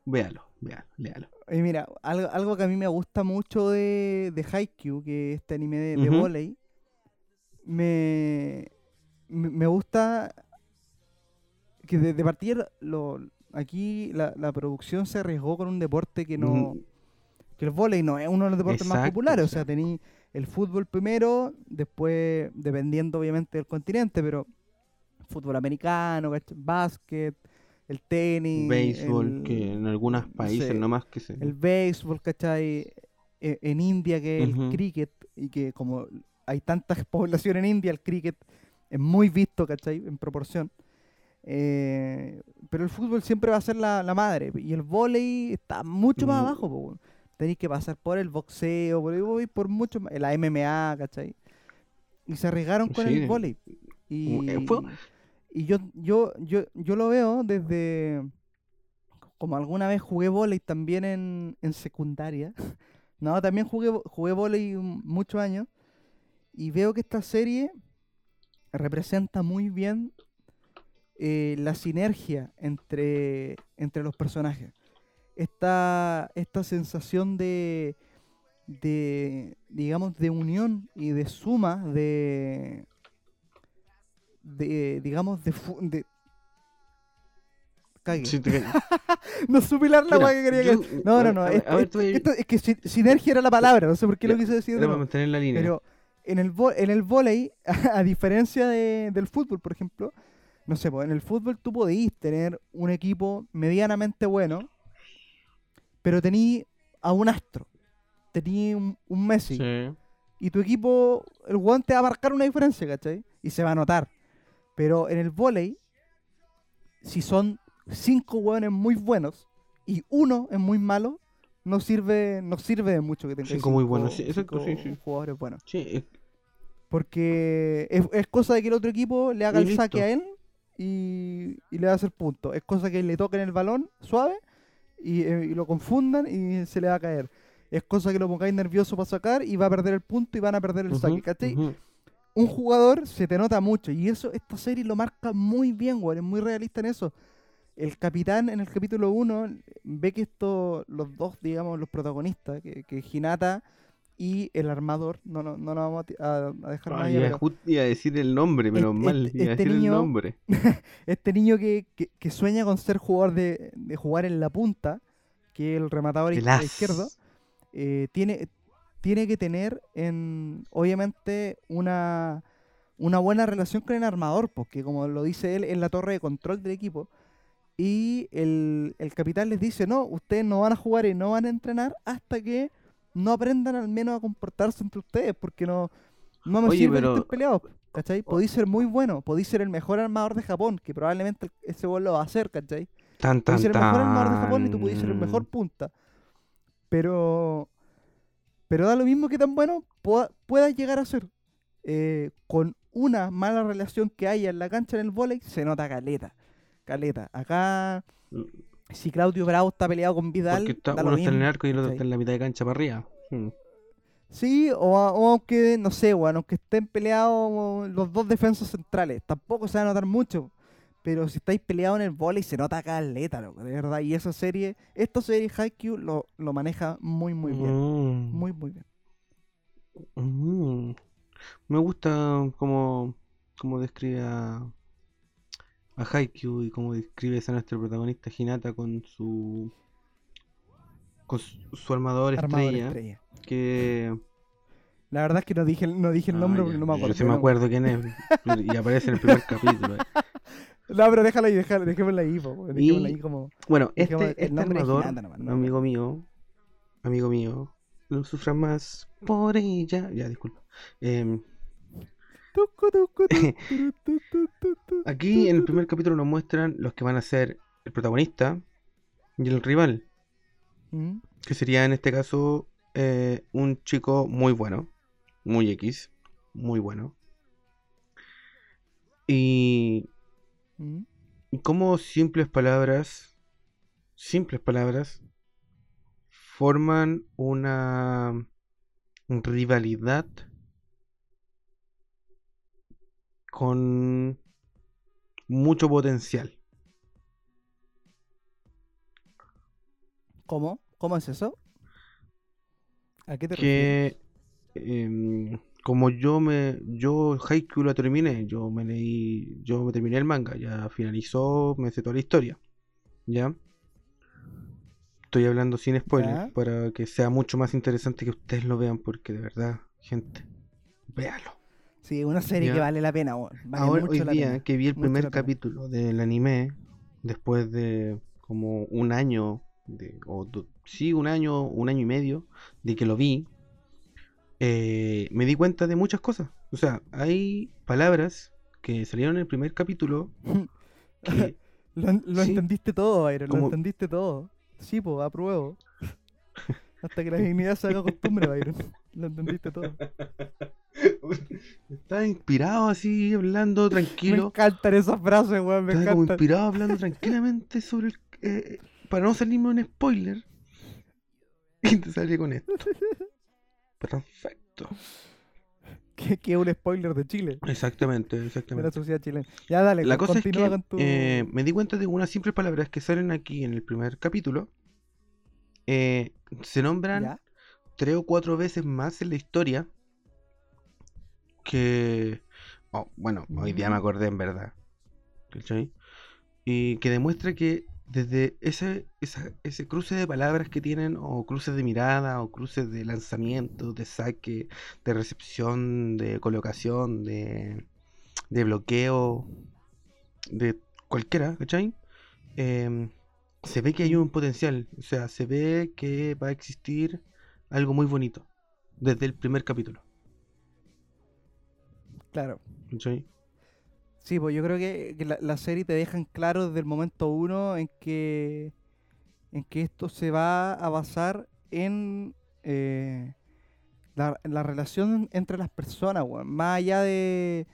véalo, véalo, léalo. Y mira, algo, algo que a mí me gusta mucho de, de Haikyuu, que es este anime de, de vóley, me, me, me gusta que de, de partir lo, aquí la, la producción se arriesgó con un deporte que no... Mm, que el vóley no es uno de los deportes más populares. O o sea, tení el fútbol primero, después, dependiendo obviamente del continente, pero fútbol americano, básquet, el tenis, Béisbol, el, que en algunos países sé, nomás que se... el béisbol, ¿cachai? E- En India, que es el cricket, y que como hay tanta población en India, el cricket es muy visto, ¿cachai? En proporción. Eh, pero el fútbol siempre va a ser la, la madre, y el vóley está mucho más Mm. abajo, po. Tenéis que pasar por el boxeo, por, por mucho más, la MMA, ¿cachai? Y se arriesgaron con Sí. el vóley. Y, Eh, y yo, yo, yo, yo lo veo desde como alguna vez jugué vóley también en, en secundaria. No, también jugué, jugué un- muchos años. Y veo que esta serie representa muy bien eh, la sinergia entre, entre los personajes. Esta, esta sensación de, de, digamos, de unión y de suma, de, de digamos, de, de Cague. Sí, te- No supe la Mira, que quería yo- que... No, a- no, no. a- esto- a ver, es que si- sinergia era la palabra, no sé por qué lo quise decir. Era para mantener la línea. Pero en el, en el vóley, a diferencia de- del fútbol, por ejemplo, no sé, pues en el fútbol tú podís tener un equipo medianamente bueno, pero tení a un astro, tení un, un Messi, Sí. y tu equipo, el weón te va a marcar una diferencia, ¿cachai? Y se va a notar. Pero en el vóley, si son cinco weones muy buenos y uno es muy malo, no sirve, no sirve de mucho que tengas Cinco muy buenos, sí, exacto, sí, sí. jugadores buenos. Sí, Porque es, es cosa de que el otro equipo le haga Y el saque a él y, y le va a hacer punto. Es cosa que le toquen el balón suave y, eh, y lo confundan y se le va a caer. Es cosa que lo pongáis nervioso para sacar y va a perder el punto y van a perder el saque. ujú, ¿cachai? Un jugador se te nota mucho y eso esta serie lo marca muy bien, weón. Es muy realista en eso. El capitán en el capítulo 1 ve que esto, los dos, digamos, los protagonistas, que, que Hinata y el armador, no, no, no nos vamos a, dejar Ah, pero- a decir el nombre, menos Este- mal. este- a este decir niño- el nombre. este niño que, que- que sueña con ser jugador de, de jugar en la punta, que es el rematador izquierdo, eh, tiene, tiene que tener en obviamente una, una buena relación con el armador, porque como lo dice él, es la torre de control del equipo. Y el, el capitán les dice, no, ustedes no van a jugar y no van a entrenar hasta que no aprendan al menos a comportarse entre ustedes, porque no, no me Oye, pero- estén peleados. ¿Cachai? Podéis ser muy bueno, podéis ser el mejor armador de Japón, que probablemente ese gol lo va a hacer, ¿cachai? Tan, tan, Podéis ser el mejor armador de Japón y tú podéis ser el mejor punta. Pero. Pero da lo mismo que tan bueno pueda- puedas llegar a ser. Eh, con una mala relación que haya en la cancha en el vóley, se nota caleta. Caleta. Acá, si Claudio Bravo está peleado con Vidal. Porque está- uno está en el arco y el otro está en la mitad de cancha para arriba. Mm. Sí, o, o aunque, no sé, bueno, aunque estén peleados los dos defensas centrales, tampoco se va a notar mucho. Pero si estáis peleados en el vóley, se nota caleta, loco, de verdad. Y esa serie, esta serie Haikyuu lo, lo maneja muy, muy bien. Mm. Muy, muy bien. Mm. Me gusta cómo, cómo describe a, a Haikyuu y cómo describe a nuestro protagonista Hinata con su con su, su armador Armador estrella, estrella. que La verdad es que no dije, el- no dije el nombre Ah, porque ya, no me yo acuerdo. sí me acuerdo quién es. Y aparece en el primer capítulo. No, pero déjala ahí, déjala, dejémosla ahí, po, weón, dejémosla Y- ahí como... Bueno, este, este armador, Hinata nomás, no, amigo mío, amigo mío, no sufra más por ella. Ya, disculpa. Em, aquí en el primer capítulo nos muestran los que van a ser el protagonista y el rival. Mm, que sería en este caso eh, un chico muy bueno, muy X, muy bueno. Y mm. Y cómo simples palabras, simples palabras, forman una rivalidad con mucho potencial. ¿Cómo? ¿Cómo es eso? ¿A qué te refieres? Que em, como yo me, yo Haikyuu la terminé, yo me leí, yo me terminé el manga, ya finalizó, me sé toda la historia, ¿ya? Estoy hablando sin spoilers Ya. para que sea mucho más interesante que ustedes lo vean, porque de verdad, gente, véalo. Sí, una serie Ya. que vale la pena. Vale Ahora, mucho hoy la día pena. que vi el mucho primer capítulo del anime, después de como un año, de, o do- sí, un año, un año y medio de que lo vi, eh, me di cuenta de muchas cosas. O sea, hay palabras que salieron en el primer capítulo que Lo, en- lo Sí. entendiste todo, Byron, lo entendiste todo. Sí, pues, apruebo. Hasta que la dignidad se haga costumbre, Byron. Lo entendiste todo. Estaba inspirado así, hablando Me tranquilo. encantan esas frases, weón, me Estaba como inspirado hablando tranquilamente sobre el, eh, para no salirme un spoiler. Y te salí con esto. Perfecto. Que, que es un spoiler de Chile, Exactamente, de la exactamente. sociedad chilena. Ya, dale, La cosa es que tu... eh, me di cuenta de unas simples palabras que salen aquí en el primer capítulo. Eh, se nombran ¿Ya? tres o cuatro veces más en la historia que... oh, bueno, hoy día me acordé en verdad. ¿Cachai? Y que demuestra que desde ese, esa- ese cruce de palabras que tienen, o cruces de mirada, o cruces de lanzamiento, de saque, de recepción, de colocación, de, de bloqueo, de cualquiera, ¿cachai? Em, se ve que hay un potencial, o sea, se ve que va a existir algo muy bonito desde el primer capítulo, Claro. ¿cachai? Sí, pues yo creo que, que la, la serie te deja en claro desde el momento uno en que, en que esto se va a basar en eh, la, relación entre las personas, weón. Más allá de...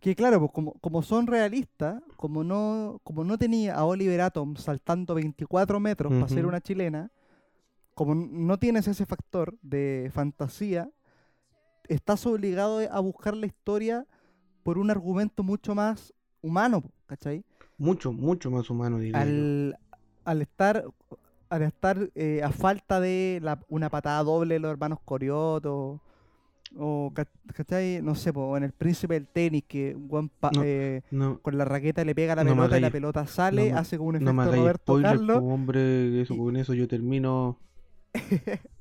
Que claro, pues como, como son realistas, como no, como no tenía a Oliver Atom saltando 24 metros para ser una chilena, como no tienes ese factor de fantasía, estás obligado a buscar la historia por un argumento mucho más humano, ¿cachai? Mucho, mucho más humano, diría yo. Al, estar, al estar eh, a falta de la- una patada doble de los hermanos Corioto, o, ca- ¿cachai? No sé, po, en el príncipe del tenis, que weón pa- No, eh, No, con la raqueta le pega la no pelota y la pelota sale, hace como un efecto Roberto spoiler, Carlos. hombre, eso, con eso yo termino...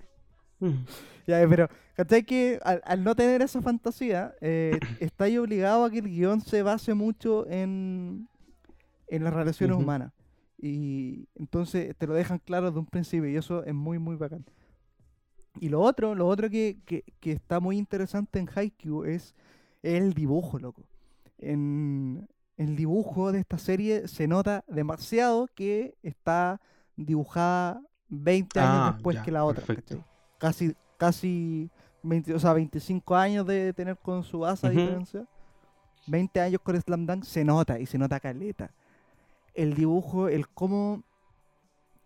Mm. Ya, eh, pero, ¿cachai? Que al, al no tener esa fantasía, eh, estáis obligado a que el guion se base mucho en, en las relaciones humanas. Y entonces te lo dejan claro desde un principio y eso es muy, muy bacán. Y lo otro, lo otro que, que, que está muy interesante en Haikyuu es el dibujo, loco. En el dibujo de esta serie se nota demasiado que está dibujada 20 años Ah, después ya, que la otra. perfecto. Casi, casi 20, o sea, 25 años de tener con su asa Ujú. diferencia. 20 años con Slam Dunk se nota y se nota caleta. El dibujo, el cómo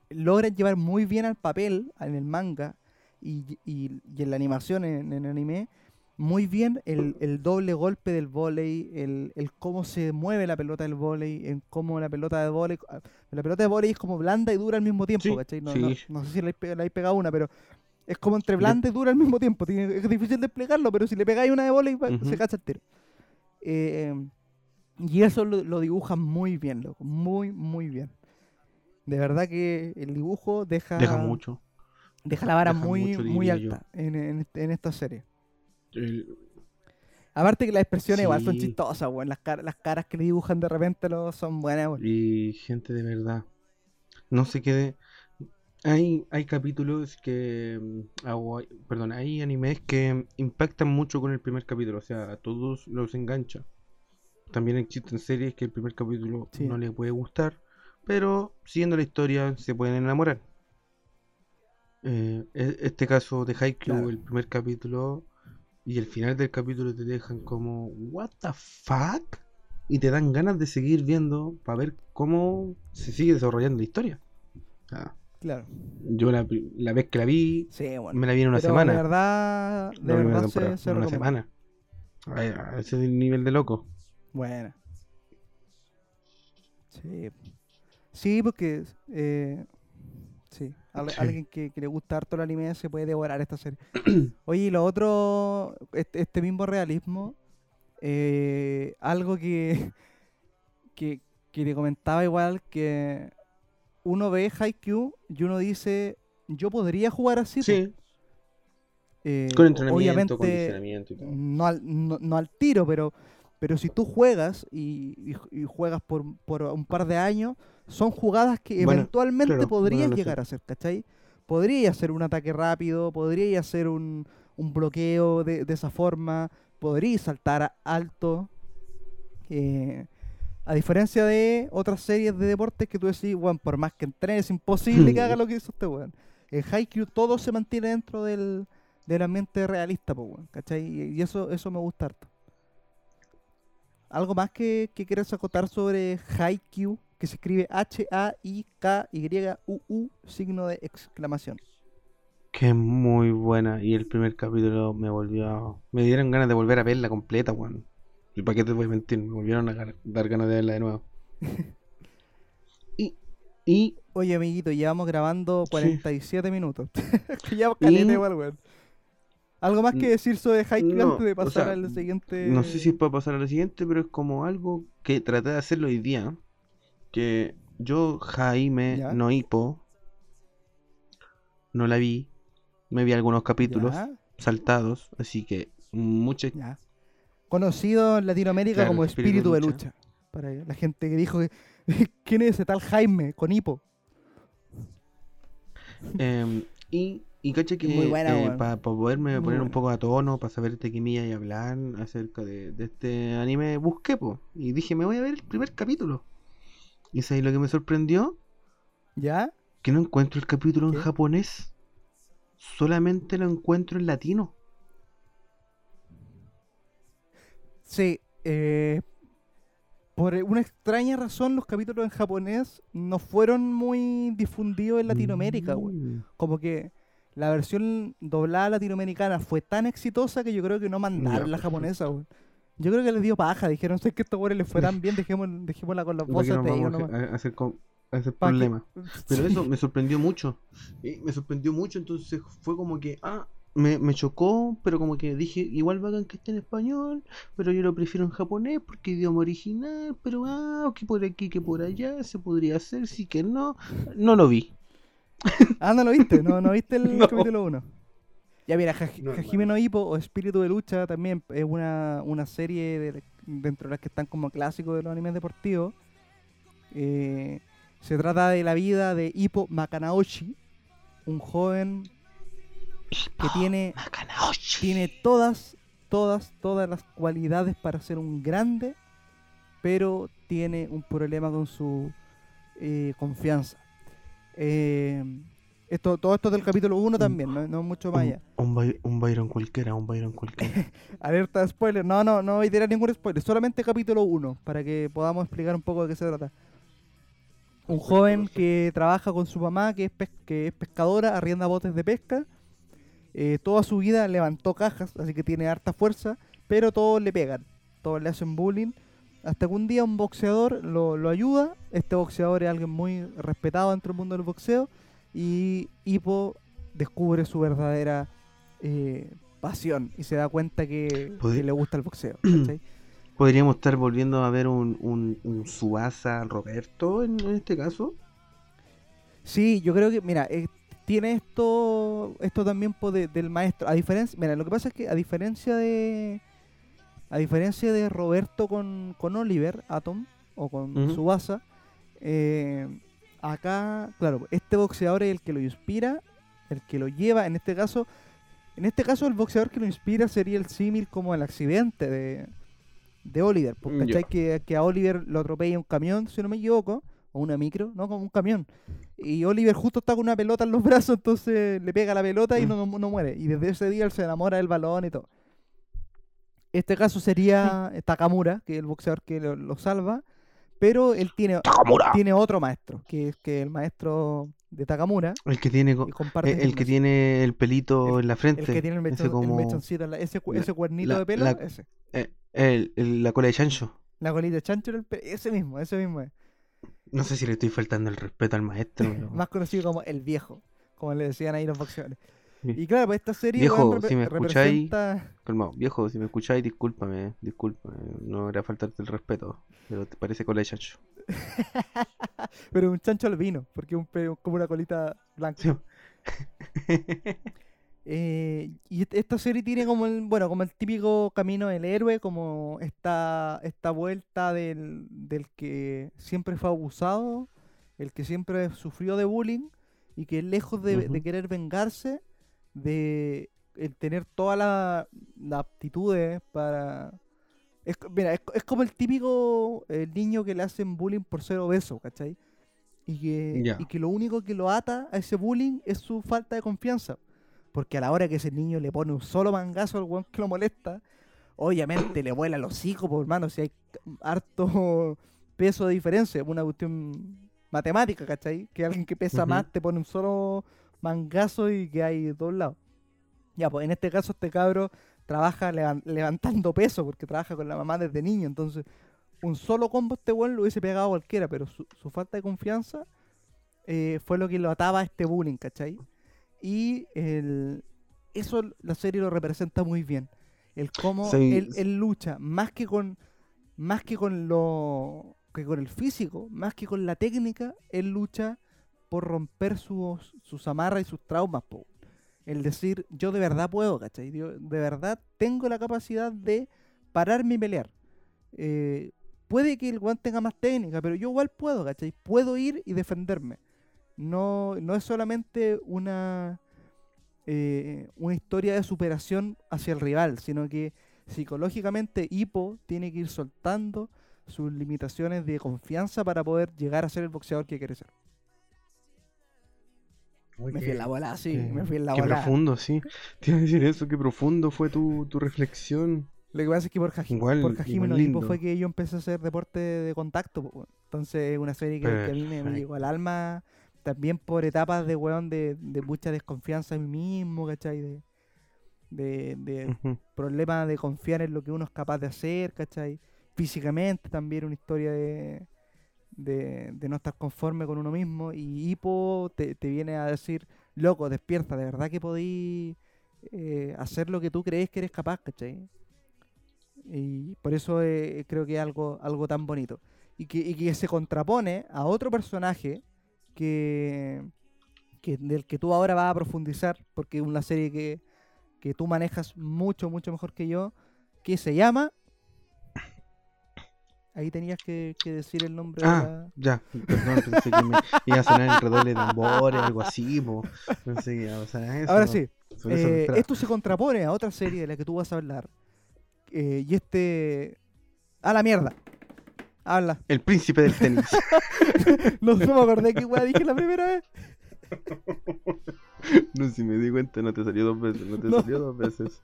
logran llevar muy bien al papel en el manga y, y- y en la animación en, en anime muy bien el, el doble golpe del volei, el, el cómo se mueve la pelota del volei, en cómo la pelota de volei, la pelota de volei es como blanda y dura al mismo tiempo, Sí, ¿cachai? No, sí. no- no sé si le habéis pegado una, pero es como entre blanda y dura al mismo tiempo. Tiene- es difícil de explicarlo, pero si le pegáis una de va- Ujú. se cacha el tiro. Eh, y eso lo, lo dibujan muy bien, loco, muy, muy bien. De verdad que el dibujo deja, Deja mucho. deja la vara deja muy, mucho, muy alta en, en, en esta serie. El- Aparte que las expresiones igual son chistosas, weón. Las, car- las caras que le dibujan de repente lo, son buenas, weón. Y gente de verdad. No se quede. Hay, hay capítulos que. mm, perdón, hay animes que impactan mucho con el primer capítulo. O sea, a todos los engancha. También existen series que el primer capítulo Sí. no les puede gustar. Pero siguiendo la historia se pueden enamorar. Eh, e- este caso de Haikyuu, Claro. el primer capítulo y el final del capítulo te dejan como, ¿What the fuck? Y te dan ganas de seguir viendo para ver cómo se sigue desarrollando la historia. Claro. yo la, la vez que la vi, Sí, bueno. me la vi en una Pero semana. de verdad, de primera verdad se, se en una semana. A ese nivel de loco. Buena. Sí. Sí, porque eh, sí, al- Sí. alguien que, que le gusta harto el anime se puede devorar esta serie. Oye, y lo otro, este, este mismo realismo, eh, algo que, que, que te comentaba igual, que uno ve Haikyuu y uno dice, yo podría jugar así. po". Sí, Eh, con entrenamiento, obviamente, todo. no al, no, no al tiro, pero, pero si tú juegas y, y- y juegas por, por un par de años, son jugadas que Bueno, eventualmente claro, podrías bueno, sé. llegar a hacer, ¿cachai? Podrías hacer un ataque rápido, podrías hacer un, un bloqueo de, de esa forma, podrías saltar alto. eh, a diferencia de otras series de deportes que tú decís, weón, por más que entrenes, es imposible que haga lo que hizo este weón. En Haikyuu todo se mantiene dentro del, del ambiente realista, po, weón, ¿cachai? Y, eso, eso me gusta harto. ¿Algo más que, que quieras acotar sobre Haikyuu? Que se escribe H-A-I-K-Y-U-U, signo de exclamación. Que es muy buena. Y el primer capítulo me volvió. Me dieron ganas de volver a verla completa, weón. ¿Y para qué te voy a mentir? Me volvieron a dar ganas de verla de nuevo. y. Y. Oye, amiguito, llevamos grabando Sí. 47 minutos. que ya Y- caleta igual, weón. ¿Algo más que decir sobre Haikyuu no, antes de o pasar sea, al siguiente? No sé si es para pasar a lo siguiente, pero es como algo que traté de hacerlo hoy día. Que yo, Jaime Ya. no hipo. No la vi. Me vi algunos capítulos Ya, saltados. Así que muchas ya. Conocido en Latinoamérica Claro, como espíritu espíritu de de lucha. lucha. Para la gente que dijo que. ¿Quién es ese tal Jaime con hipo? Em, y, y caché que weón. para poderme Muy poner un poco a tono, para saber de qué me iba a hablar acerca de, de este anime, busqué, po, y dije, me voy a ver el primer capítulo. Y sabes lo que me sorprendió, ¿Ya? que no encuentro el capítulo en japonés, solamente lo encuentro en latino. Sí. eh, por una extraña razón, los capítulos en japonés no fueron muy difundidos en Latinoamérica. Mm. Como que la versión doblada latinoamericana fue tan exitosa que yo creo que no mandaron la japonesa, weón. Yo creo que les dio paja, dijeron, sé que estos weones les fue tan bien, dejemos, dejémosla con las ¿Para qué voces de ellos nomás. a, hacer, co- a hacer Pa' que- problema? Pero Sí. eso me sorprendió mucho. Y me sorprendió mucho, entonces fue como que, ah, me, me chocó, pero como que dije, igual bacán que esté en español, pero yo lo prefiero en japonés porque idioma original, pero ah, que por aquí, que por allá, se podría hacer, sí que no. No lo vi. Ah, ¿no lo viste? ¿No, no viste el No. capítulo 1? Ya mira, Haj- No, Hajime no Ippo o Espíritu de Lucha también es una, una serie de- dentro de las que están como clásicos de los animes deportivos. Eh, se trata de la vida de Ippo Makanaoshi, un joven que tiene, tiene todas, todas, todas las cualidades para ser un grande, pero tiene un problema con su eh, confianza. Eh, esto, todo esto del capítulo 1 también, no, no mucho más allá. Un, un, By- un Byron cualquiera, un Byron cualquiera. Alerta de spoiler. No, no, no voy a tirar ningún spoiler. Solamente capítulo 1, para que podamos explicar un poco de qué se trata. Un joven que trabaja con su mamá, que es, pes- que es pescadora, arrienda botes de pesca. Eh, toda su vida levantó cajas, así que tiene harta fuerza, pero todos le pegan, todos le hacen bullying. Hasta que un día un boxeador lo, lo ayuda. Este boxeador es alguien muy respetado dentro del mundo del boxeo. Y Hippo descubre su verdadera eh, pasión y se da cuenta que, que le gusta el boxeo. ¿cachai? Podríamos estar volviendo a ver un, un, un Suasa Roberto en, en este caso. Sí, yo creo que, mira, eh, tiene esto esto también de- del maestro. A diferencia, mira, lo que pasa es que a diferencia de a diferencia de Roberto con, con Oliver Atom o con Ujú. Subasa, eh, acá, claro, este boxeador es el que lo inspira, el que lo lleva, en este caso, en este caso el boxeador que lo inspira sería el símil como el accidente de, de Oliver, porque Ya. ¿cachai? que, que a Oliver lo atropella un camión, si no me equivoco, o una micro, no, como un camión. Y Oliver justo está con una pelota en los brazos, entonces le pega la pelota y no, no- no muere. Y desde ese día él se enamora del balón y todo. Este caso sería Takamura, que es el boxeador que lo, lo salva, pero él tiene, tiene otro maestro, que es que el maestro de Takamura, El que tiene, co- y comparte el que tiene el pelito en la frente. el que tiene el, ese mechon- el como mechoncito, en la- ese, ese cuernito la- de pelo, la- ese. eh, el- el- la cola de chancho. La colita de chancho, en el pe- ese mismo, ese mismo es. No sé si le estoy faltando el respeto al maestro. Más conocido como el viejo, como le decían ahí los boxeadores. Y claro, pues esta serie Viejo, si me escucháis- representa... Calmado, viejo, si me escucháis, discúlpame, discúlpame. No era faltarte el respeto, pero te parece cola de chancho. Pero un chancho albino, porque es un como una colita blanca. Sí. Eh, y esta serie tiene como el, bueno, como el típico camino del héroe, como esta, esta vuelta del, del que siempre fue abusado, el que siempre sufrió de bullying y que lejos de, querer vengarse, de el tener todas la- las aptitudes para... Es, mira, es, es como el típico eh, niño que le hacen bullying por ser obeso, ¿cachai? Y que, y que lo único que lo ata a ese bullying es su falta de confianza. Porque a la hora que ese niño le pone un solo mangazo al weón que lo molesta, obviamente le vuela el hocico, por hermano, si hay harto peso de diferencia, una cuestión matemática, ¿cachai? Que alguien que pesa más te pone un solo mangazo y que hay de todos lados. Ya, pues en este caso este cabro trabaja levan- levantando peso porque trabaja con la mamá desde niño, entonces un solo combo este weón lo hubiese pegado a cualquiera, pero su, su falta de confianza eh, fue lo que lo ataba a este bullying, ¿cachai? Y el, eso la serie lo representa muy bien. El cómo Sí, él, lucha, más que con más que con lo que con el físico, más que con la técnica, él lucha por romper sus, sus amarras y sus traumas, po. El decir, yo de verdad puedo, ¿cachai? Yo de verdad tengo la capacidad de pararme y pelear. Eh, puede que el guan tenga más técnica, pero yo igual puedo, ¿cachai? Puedo ir y defenderme. No, no es solamente una, eh, una historia de superación hacia el rival, sino que psicológicamente Hippo tiene que ir soltando sus limitaciones de confianza para poder llegar a ser el boxeador que quiere ser. Me fui en la bola, sí, Qué- me fui en la Qué bola. profundo, sí. Iba a decir eso, qué profundo fue tu, tu reflexión. Lo que pasa es que por, Haji- Igual- por Hajime no lindo. fue que yo empecé a hacer deporte de contacto. Entonces es una serie que, que a mí me, me llegó al alma. También por etapas de weón de, de mucha desconfianza en mí mismo, ¿cachai? De, de, de Ujú. problema de confiar en lo que uno es capaz de hacer, ¿cachai? Físicamente también una historia de, de, de no estar conforme con uno mismo. Y Hippo te, te viene a decir, loco, despierta, de verdad que podí eh, hacer lo que tú crees que eres capaz, ¿cachai? Y por eso eh, creo que es algo, algo tan bonito. Y que, y que se contrapone a otro personaje que, que del que tú ahora vas a profundizar, porque es una serie que, que tú manejas mucho, mucho mejor que yo, que se llama... Ahí tenías que, que decir el nombre Ah, de la... ya, perdón, pensé que me iba a sonar el redoble de tambores, algo así, po. Pensé que iba a pasar eso. Ahora sí, Eh, esto se contrapone a otra serie de la que tú vas a hablar. Eh, y este. A la mierda. Habla. El príncipe del tenis. No, no me acordé qué weá dije la primera vez. no, si me di cuenta, no te salió dos veces, no te No. salió dos veces.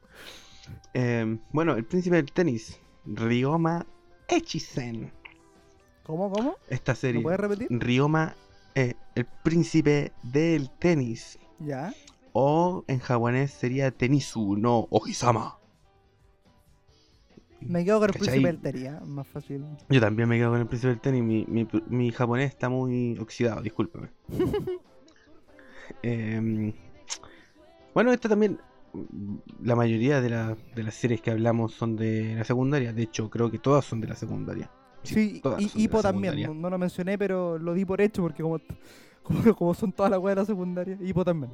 Em, bueno, el príncipe del tenis, Ryoma Echisen. ¿Cómo, cómo? Esta ¿Lo serie, puedes repetir? Ryoma, eh, el príncipe del tenis. Ya. O en japonés sería Tenisu no Ohisama. Me quedo con el ¿Cachai? príncipe del Teria. Más fácil. Yo también me quedo con el príncipe del tenis. Mi, mi, mi japonés está muy oxidado, discúlpeme. Em, bueno, esta también. La mayoría de, la- de las series que hablamos son de la secundaria. De hecho, creo que todas son de la secundaria. Sí, todas y la también. secundaria. No, no lo mencioné, pero lo di por hecho porque como, como, como son todas las weas de la secundaria. Hipo también.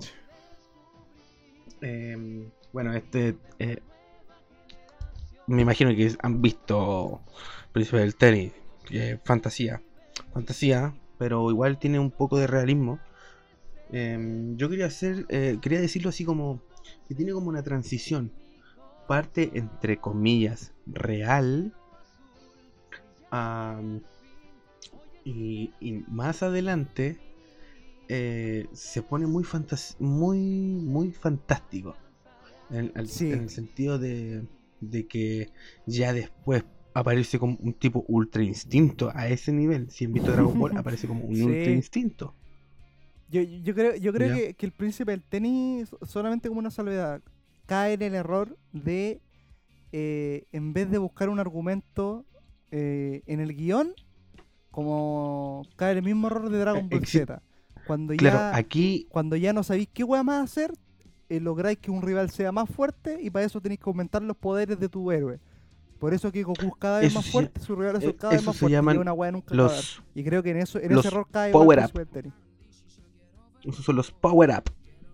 Eh, bueno, este. eh, me imagino que han visto Príncipe del Tenis. que es fantasía. Fantasía, pero igual tiene un poco de realismo. Eh, yo quería hacer. eh, quería decirlo así como. Que tiene como una transición. Parte entre comillas real. y, y más adelante. eh, se pone muy fantas muy muy fantástico en, al- Sí. en el sentido de, de que ya después aparece como un tipo ultra instinto a ese nivel si han visto Dragon Ball aparece como un Sí. ultra instinto Yo, yo creo, yo creo que, que el príncipe del tenis, solamente como una salvedad, cae en el error de, eh, en vez de buscar un argumento eh, en el guion, como cae el mismo error de Dragon Eh, Ball Z. Cuando claro ya, aquí cuando ya no sabéis qué hueá más hacer, eh, lográis que un rival sea más fuerte y para eso tenéis que aumentar los poderes de tu héroe. Por eso que Goku es cada vez Eso más fuerte, sus rivales son eh, cada vez más se fuertes. y es una nunca acabar. los Y creo que en eso, en ese error cae power up. esos son los power up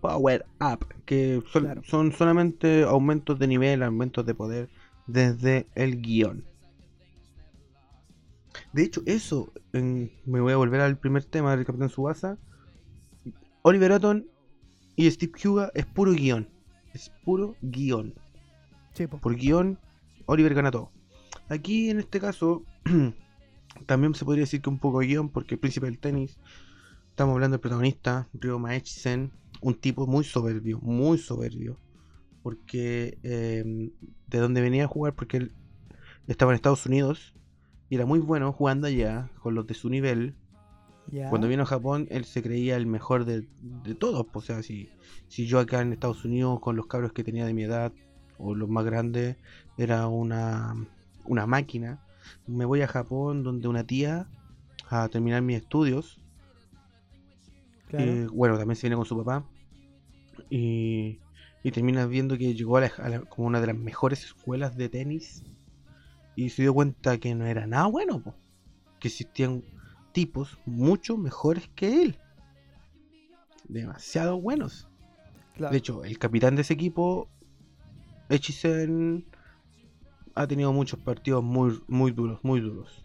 power up que son, Claro. son solamente aumentos de nivel aumentos de poder desde el guion de hecho eso en- me voy a volver al primer tema del Capitán Subasa Oliver Atom y Steve Huga es puro guion es puro guion Sí, po. por guion, Oliver gana todo. Aquí en este caso, también se podría decir que un poco de guion, porque el príncipe del tenis, estamos hablando del protagonista, Ryo Maechi-sen, un tipo muy soberbio, muy soberbio, porque eh, de donde venía a jugar, porque él estaba en Estados Unidos y era muy bueno jugando allá con los de su nivel. Cuando vino a Japón, él se creía el mejor de, de todos. O sea, si, si yo acá en Estados Unidos, con los cabros que tenía de mi edad, o los más grandes, era una, una máquina, me voy a Japón, donde una tía, a terminar mis estudios. Claro. eh, bueno, también se viene con su papá. Y, y terminas viendo que llegó a, la- a la- como una de las mejores escuelas de tenis. Y se dio cuenta que no era nada bueno, po. que existían tipos mucho mejores que él. Demasiado buenos. Claro. De hecho, el capitán de ese equipo, Echizen, ha tenido muchos partidos muy, muy duros, muy duros.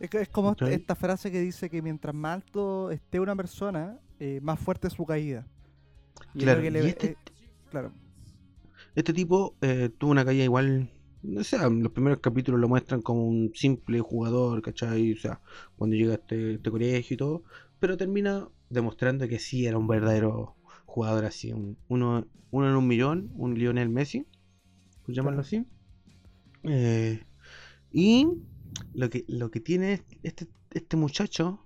Es, como esta- frase que dice que mientras más alto esté una persona, eh, más fuerte es su caída. Y Claro, creo que le- y este- eh, claro. Este tipo eh, tuvo una caída igual. O sea, en los primeros capítulos lo muestran como un simple jugador, ¿cachai? O sea, cuando llega a este, este colegio y todo. Pero termina demostrando que sí era un verdadero jugador así. Un, uno, uno en un millón, un Lionel Messi. Por llamarlo así. Eh, y lo que, lo que tiene este, este muchacho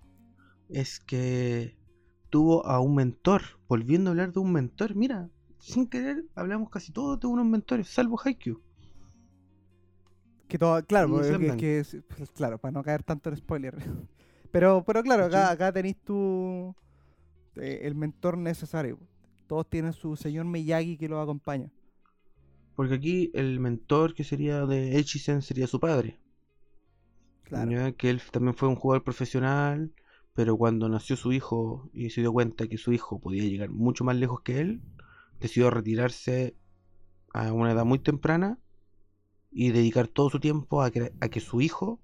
es que tuvo a un mentor. Volviendo a hablar de un mentor, mira, sin querer hablamos casi todos de unos mentores, salvo Haikyuu. Que todo, claro, porque que- que es- pues, claro, para no caer tanto en spoiler. Pero, pero claro, acá, acá tenéis tu eh, el mentor necesario. Todos tienen su señor Miyagi que los acompaña. Porque aquí el mentor que sería de Echizen sería su padre. Claro. ya, Que él también fue un jugador profesional, pero cuando nació su hijo y se dio cuenta que su hijo podía llegar mucho más lejos que él, decidió retirarse a una edad muy temprana y dedicar todo su tiempo a que, a que su hijo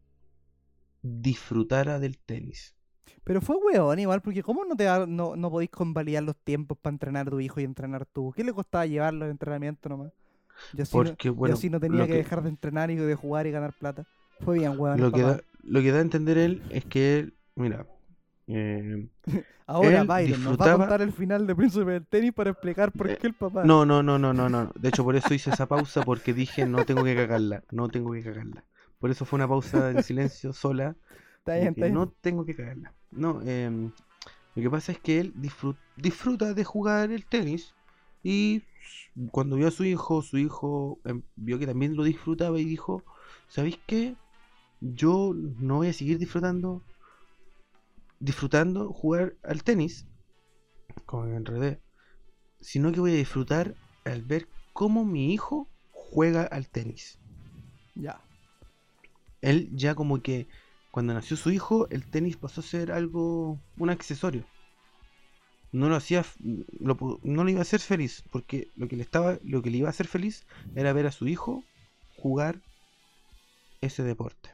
disfrutara del tenis. Pero fue weón igual, porque ¿cómo no te da- no, no podéis convalidar los tiempos para entrenar a tu hijo y entrenar tú? ¿Qué le costaba llevarlo al entrenamiento nomás? Y así, no, Porque, y bueno, así no tenía que, dejar de entrenar y de jugar y ganar plata. Fue bien, weón. lo que, da, lo que da a entender él es que él, mira, eh, Ahora Byron nos va a disfrutaba- contar el final de Príncipe del Tenis para explicar por Eh, qué el papá. No, no, no, no, no, no. De hecho, por eso hice esa pausa porque dije no tengo que cagarla, no tengo que cagarla. Por eso fue una pausa en silencio sola. está bien, está bien. no tengo que cagarla. No, em, lo que pasa es que él disfru- disfruta de jugar el tenis y cuando vio a su hijo, su hijo em, vio que también lo disfrutaba y dijo, ¿sabéis qué? Yo no voy a seguir disfrutando disfrutando jugar al tenis, como me enredé, sino que voy a disfrutar al ver cómo mi hijo juega al tenis. Ya. Él ya como que cuando nació su hijo, el tenis pasó a ser algo, un accesorio. No lo hacía, lo no lo iba a hacer feliz, porque lo que le estaba, lo que le iba a hacer feliz era ver a su hijo jugar ese deporte.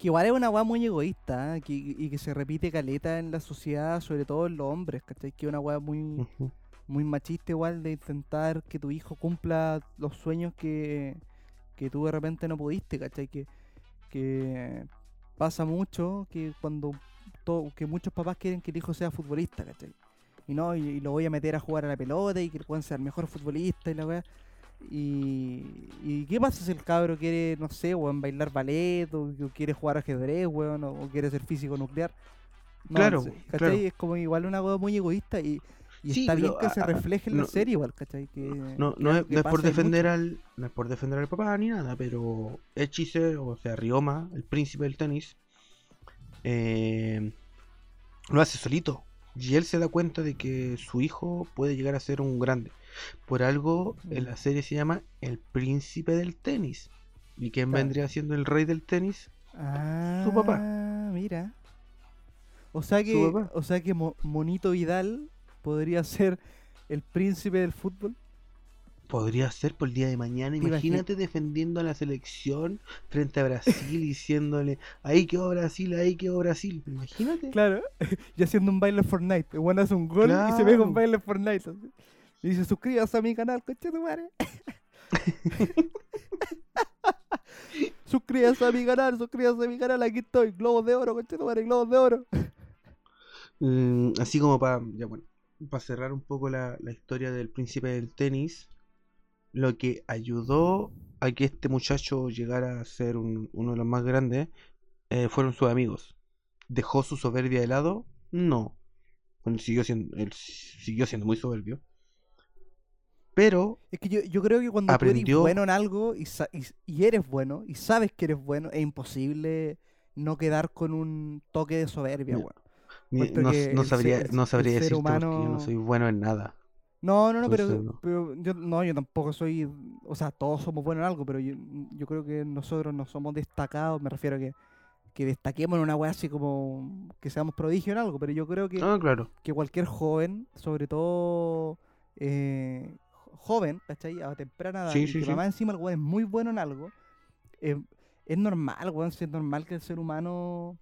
Que igual es una weá muy egoísta ¿eh? que, y que se repite caleta en la sociedad, sobre todo en los hombres, ¿cachai? Que es una weá muy, muy machista igual de intentar que tu hijo cumpla los sueños que, que tú de repente no pudiste, ¿cachai? Que, que pasa mucho que cuando que muchos papás quieren que el hijo sea futbolista, ¿cachai? Y no, y, y lo voy a meter a jugar a la pelota y que el sea el mejor futbolista y la weá. Y, y qué pasa si el cabro quiere, no sé, weón, bailar ballet o, o quiere jugar ajedrez, weón, o, o quiere ser físico nuclear? No, Claro, claro. Es como igual una cosa muy egoísta y, y Sí, está bien que se refleje en la no- serie igual, ¿cachai? Que, No, no, es, que no es por defender mucho. al, no es por defender al papá ni nada, pero Echice, o sea, Ryoma, el príncipe del tenis, eh, lo hace solito. Y él se da cuenta de que su hijo puede llegar a ser un grande. Por algo en la serie se llama El príncipe del tenis. ¿Y quién Claro. vendría siendo el rey del tenis? Ah, Su papá. mira. O sea que, o sea que Mo- Monito Vidal podría ser el príncipe del fútbol. Podría ser por el día de mañana. ¿Te imagi- Imagínate defendiendo a la selección frente a Brasil, diciéndole, ahí quedó Brasil, ahí quedó Brasil. Imagínate. Claro, y haciendo un baile en Fortnite. El weón hace un gol y se pega Claro. un baile en Fortnite. así. Y dice, suscríbase a mi canal, coche tu madre. suscríbase a mi canal, suscríbase a mi canal, aquí estoy. Globos de oro, coche tu madre, globos de oro. Mm, así como para ya bueno, para cerrar un poco la, la historia del príncipe del tenis, lo que ayudó a que este muchacho llegara a ser un- uno de los más grandes eh, fueron sus amigos. ¿Dejó su soberbia de lado? No. Bueno, siguió siendo, él siguió siendo muy soberbio. Pero Es que yo, yo creo que cuando tú Aprendió- eres bueno en algo y, y, y eres bueno y sabes que eres bueno, es imposible no quedar con un toque de soberbia, Encuentro no, sabría, el- no sabría decirte porque yo no soy bueno en nada. No, no, no, pero, no. pero yo, no, yo tampoco soy, o sea, todos somos buenos en algo, pero yo, yo creo que nosotros no somos destacados, me refiero a que, que destaquemos en una weá así como que seamos prodigio en algo, pero yo creo que, Ah, claro. que cualquier joven, sobre todo eh, jo- joven, ¿cachai? A temprana edad, Sí, y sí, que sí. mamá encima el weón es muy bueno en algo, eh, es normal, weón, si es normal que el ser humano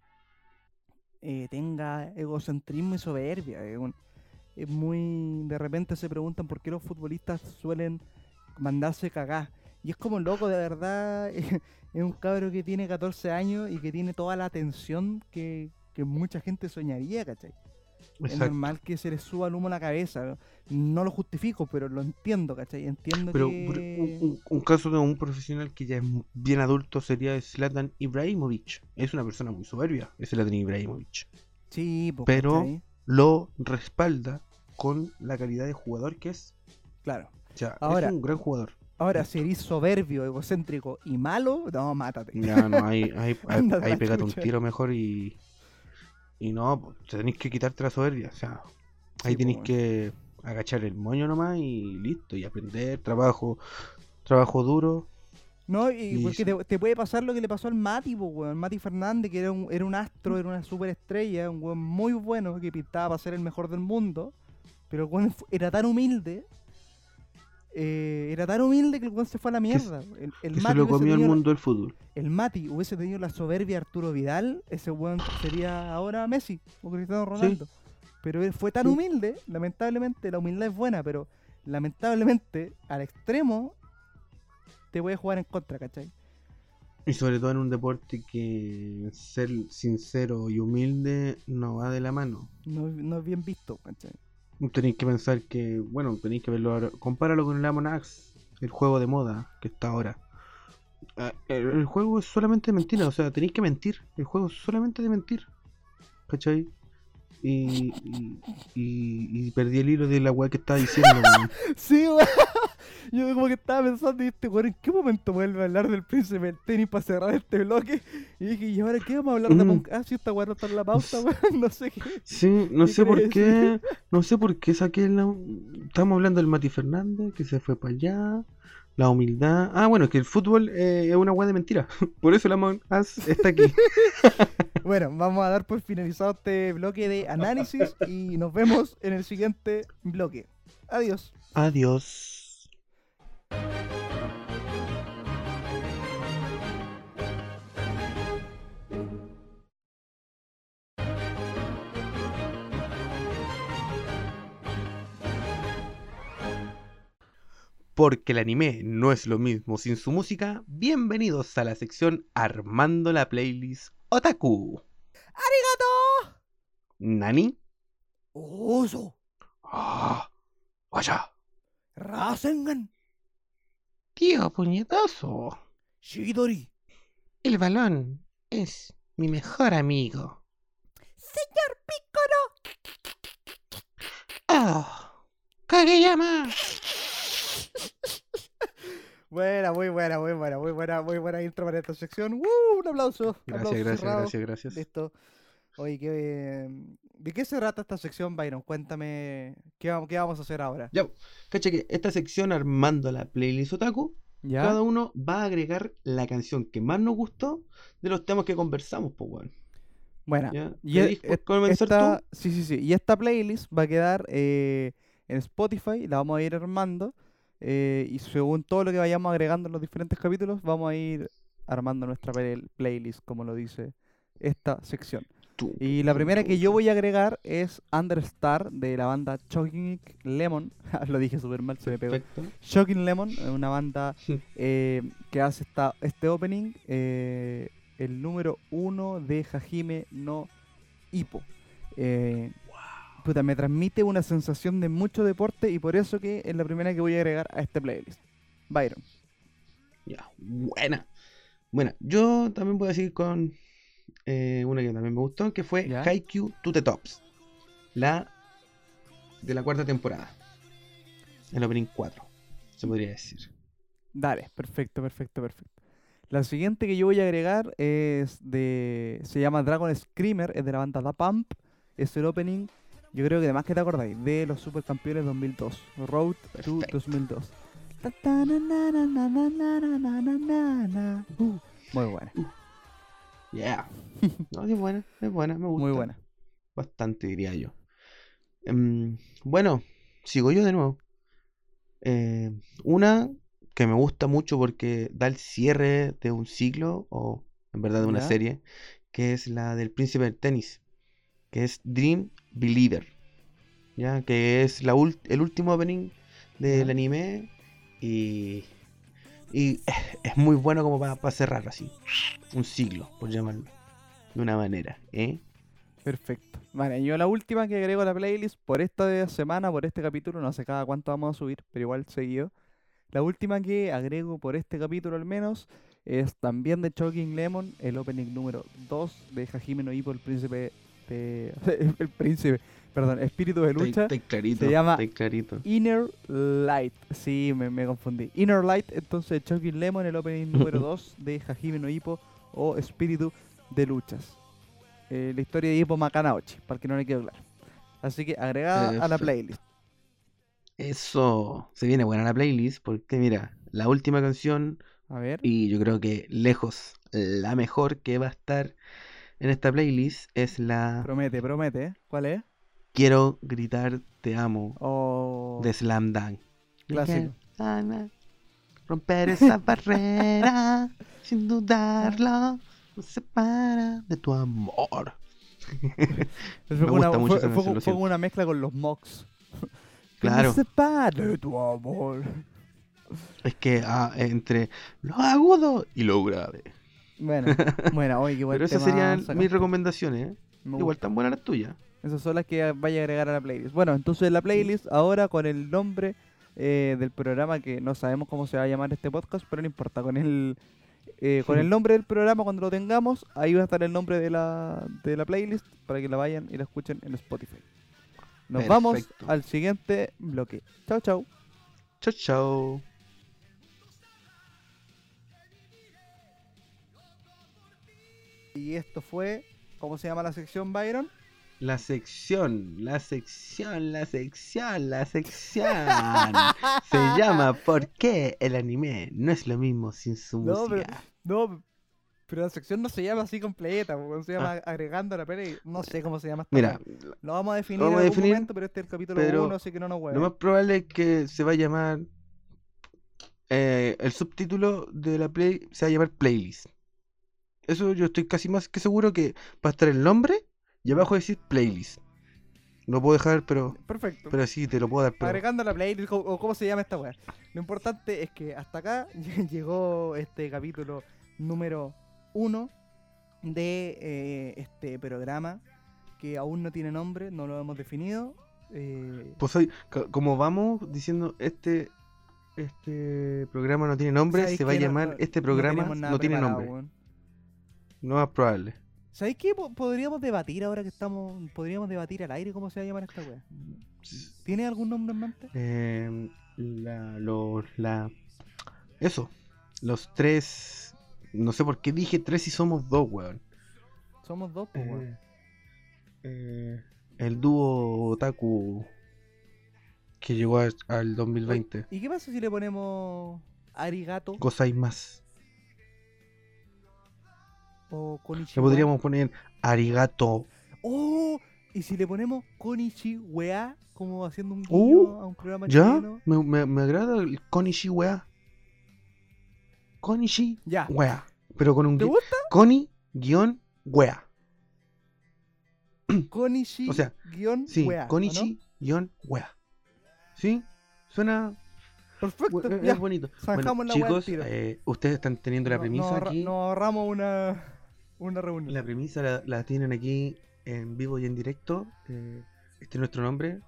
eh, tenga egocentrismo y soberbia. Es muy. De repente se preguntan por qué los futbolistas suelen mandarse cagar. Y es como loco, de verdad. Es un cabro que tiene 14 años y que tiene toda la atención que, que mucha gente soñaría, ¿cachai? Es normal que se le suba el humo a la cabeza. No lo justifico, pero lo entiendo, ¿cachai? Entiendo Pero que. pero un, un- caso de un profesional que ya es bien adulto sería Zlatan Ibrahimovic. Es una persona muy soberbia, es Zlatan Ibrahimovic. Sí, po, pero- ¿cachai? Lo respalda con la calidad de jugador que es. Claro. O sea, Ahora- es un gran jugador. Ahora, si eres soberbio, egocéntrico y malo, no, mátate. Ya, no, ahí, ahí, ahí, ahí la pégate un tiro mejor y. Y no, tenéis que quitarte la soberbia. O sea, ahí Sí, tenéis que agachar el moño nomás y listo. Y aprender, trabajo, trabajo duro. No, y Y porque te puede pasar lo que le pasó al Mati, po, weón. Mati Fernández, que era un, era un astro, era una superestrella, un weón muy bueno, que pintaba para ser el mejor del mundo. Pero el weón era tan humilde. eh, era tan humilde que el weón se fue a la mierda. El, el Que se Mati lo hubiese comió el tenido la- mundo del fútbol. el Mati hubiese tenido la soberbia de Arturo Vidal, ese weón sería ahora Messi o Cristiano Ronaldo. Pero él fue tan Sí. humilde, lamentablemente, la humildad es buena, pero lamentablemente al extremo te puede jugar en contra, ¿cachai? Y sobre todo en un deporte que ser sincero y humilde no va de la mano. No, no es bien visto, ¿cachai? Tenéis que pensar que, bueno, tenéis que verlo ahora. Compáralo con el Among Us, el juego de moda que está ahora. Ah, El, el juego es solamente mentira, o sea, tenéis que mentir. El juego es solamente de mentir. ¿Cachai? Y, y, y- y perdí el hilo de la weá que estaba diciendo. Sí. Yo como que estaba pensando, y este weón, ¿en qué momento vuelve a hablar del príncipe del tenis para cerrar este bloque? Y dije, ¿y ahora qué vamos a hablar de Mm. Us? Si esta weá no está en la pauta, weón, no sé qué. Sí, no ¿Qué sé por qué, no sé por qué saqué la... Estamos hablando del Mati Fernández, que se fue para allá, la humildad... Ah, bueno, es que el fútbol eh, es una weá de mentira, por eso la Among está aquí. Bueno, vamos a dar por finalizado este bloque de análisis y nos vemos en el siguiente bloque. Adiós. Adiós. Porque el anime no es lo mismo sin su música, bienvenidos a la sección Armando la Playlist Otaku. ¡Arigato! ¿Nani? Oso. Ah, vaya. Rasengan. Tío puñetazo. Shidori. El balón es mi mejor amigo. Señor Piccolo. ¡Oh! ¡Kageyama! Buena, muy buena, muy buena, muy buena, muy buena intro para esta sección. ¡Uh! Un aplauso. Gracias, aplauso gracias, cerrado. gracias, gracias. Listo. Oye, ¿qué, ¿de qué se trata esta sección, Byron? Cuéntame, ¿qué, vamos- qué vamos a hacer ahora? Ya, cacha que esta sección armando la playlist otaku, ¿Ya? cada uno va a agregar la canción que más nos gustó de los temas que conversamos, pues weón. Buena. ¿Ya? Y ¿Querís e- esta, tú? sí, sí, sí. Y esta playlist va a quedar eh, en Spotify, la vamos a ir armando. eh, y según todo lo que vayamos agregando en los diferentes capítulos, vamos a ir armando nuestra play- playlist, como lo dice esta sección. Y la primera que yo voy a agregar es Understar de la banda Shocking Lemon. lo dije súper mal, se me pegó. Perfecto. Shocking Lemon, eh, una banda eh, que hace esta, este opening, eh, el número uno de Hajime no Hippo. Eh, puta, me transmite una sensación de mucho deporte y por eso que es la primera que voy a agregar a este playlist. Byron. Ya, buena. Bueno, yo también voy a seguir con una que también me gustó, que fue ¿Ya? Haikyuu to the Tops, la de la cuarta temporada, el opening 4, se podría decir. Dale, perfecto, perfecto, perfecto. La siguiente que yo voy a agregar es de. Se llama Dragon Screamer, es de la banda Da Pump. Es el opening, yo creo que además que te acordáis, de los Supercampeones 2002. Road Perfecto. to 2002. Muy buena. Yeah. No, es buena, es buena, me gusta. muy buena. Bastante, diría yo. Em, bueno, sigo yo de nuevo. Eh, una que me gusta mucho porque da el cierre de un ciclo, o en verdad de una Ya. serie, que es la del príncipe del tenis, que es Dream Believer, ¿ya? Que es la el último opening del Ya. anime y, y es, es muy bueno como para cerrar así, un ciclo, por llamarlo de una manera, ¿eh? Perfecto. Vale, yo la última que agrego a la playlist por esta semana, por este capítulo, no sé cada cuánto vamos a subir, pero igual seguido. La última que agrego por este capítulo al menos es también de Choking Lemon, el opening número 2 de Hajime no Ippo, el príncipe el príncipe, perdón, espíritu de lucha. Está, está clarito, se llama- está clarito. Inner Light. Sí, me, me confundí. Inner Light, entonces Choking Lemon, el opening número 2 de Hajime no Ippo o Espíritu de Luchas. Eh, la historia de Ippo Makanauchi, para que no le quede claro. Así que agregada a la playlist. Eso se viene buena la playlist porque mira, la última canción A ver. y yo creo que lejos la mejor que va a estar en esta playlist es la Promete, promete. ¿eh? ¿Cuál es? Quiero gritar te amo Oh, de Slam Dunk. clásico. Romper esa barrera sin dudarlo nos separa de tu amor. Fue, me una, gusta mucho fue- esa fue- fue una mezcla con los Mox. Claro. de tu amor. Es que ah, entre lo agudo y lo grave. Bueno, bueno, oye, qué buen Pero esas tema serían sacaste. mis recomendaciones. ¿eh? Igual tan buenas las tuyas. Esas son las que vaya a agregar a la playlist. Bueno, entonces la playlist ahora con el nombre eh, del programa que no sabemos cómo se va a llamar este podcast, pero no importa. Con el eh, con el nombre del programa cuando lo tengamos, ahí va a estar el nombre de la, de la playlist para que la vayan y la escuchen en Spotify. Nos vamos al siguiente bloque. Chao, chao. Chao, chao. Y esto fue, ¿cómo se llama la sección, Byron? La sección, la sección, la sección, la sección. Se llama ¿Por qué el anime no es lo mismo sin su No, pero- música? No, pero la sección no se llama así completa, se llama agregando a la peli. No sé cómo se llama esta Ah. Mira. Lo vamos a definir vamos en algún definir, momento, pero este es el capítulo pero 1, así que no nos lo hueven. más probable es que se va a llamar. eh, el subtítulo de la play se va a llamar Playlist. Eso yo estoy casi más que seguro que va a estar el nombre y abajo decir Playlist. No puedo dejar, pero. Perfecto. Pero sí, te lo puedo dar. Pero... Agregando la playlist, o cómo se llama esta weá. Lo importante es que hasta acá llegó este capítulo número 1 de eh, este programa que aún no tiene nombre, no lo hemos definido. eh, Pues hoy, co- como vamos diciendo, este este programa no tiene nombre, ¿sabéis se va a? No- llamar no- este no programa no, nada tiene nombre. weón. No más probable. ¿Sabéis qué? Po- Podríamos debatir ahora que estamos. Podríamos debatir al aire cómo se va a llamar esta weá. ¿Tiene algún nombre en mente? Eh, la, lo- la, eso, los tres, no sé por qué dije tres y somos dos, weón. Somos dos, pues, weón. Eh, eh, el dúo Otaku que llegó a- al 2020. ¿Y qué pasa si le ponemos Arigato Gozai más. O Le podríamos poner Arigato. ¡Oh! ¿Y si le ponemos Konichiwa como haciendo un Uh, guiño a un programa ¿Ya? chileno? Me, me, me agrada el Konishi wea. Konishi Ya. wea. Pero con un ¿Te gusta? Koni guion wea. Konishi O sea, guion Sí, wea, ¿o no? Konishi guion wea. ¿Sí? Suena Perfecto, bu- es ya. bonito. Bueno, chicos, eh, ustedes están teniendo la No- premisa aquí. Nos ahorramos una, una reunión. La premisa la, la tienen aquí en vivo y en directo. eh, este es nuestro nombre.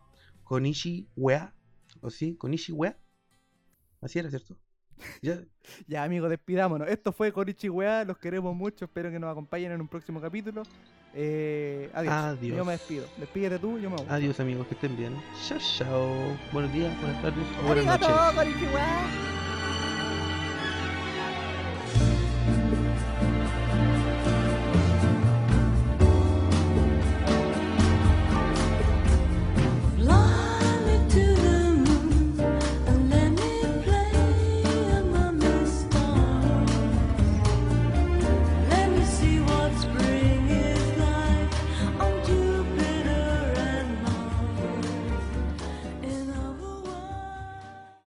Konishi wea. ¿O sí? Konishi wea. Así era, ¿cierto? Ya, Ya, amigos, despidámonos. Esto fue Konichiwa, los queremos mucho. Espero que nos acompañen en un próximo capítulo. Eh, adiós. Adiós. Yo me despido. Despídete tú, yo me voy. Adiós amigos, que estén bien. Chao, chao. Buenos días, buenas tardes buenas noches.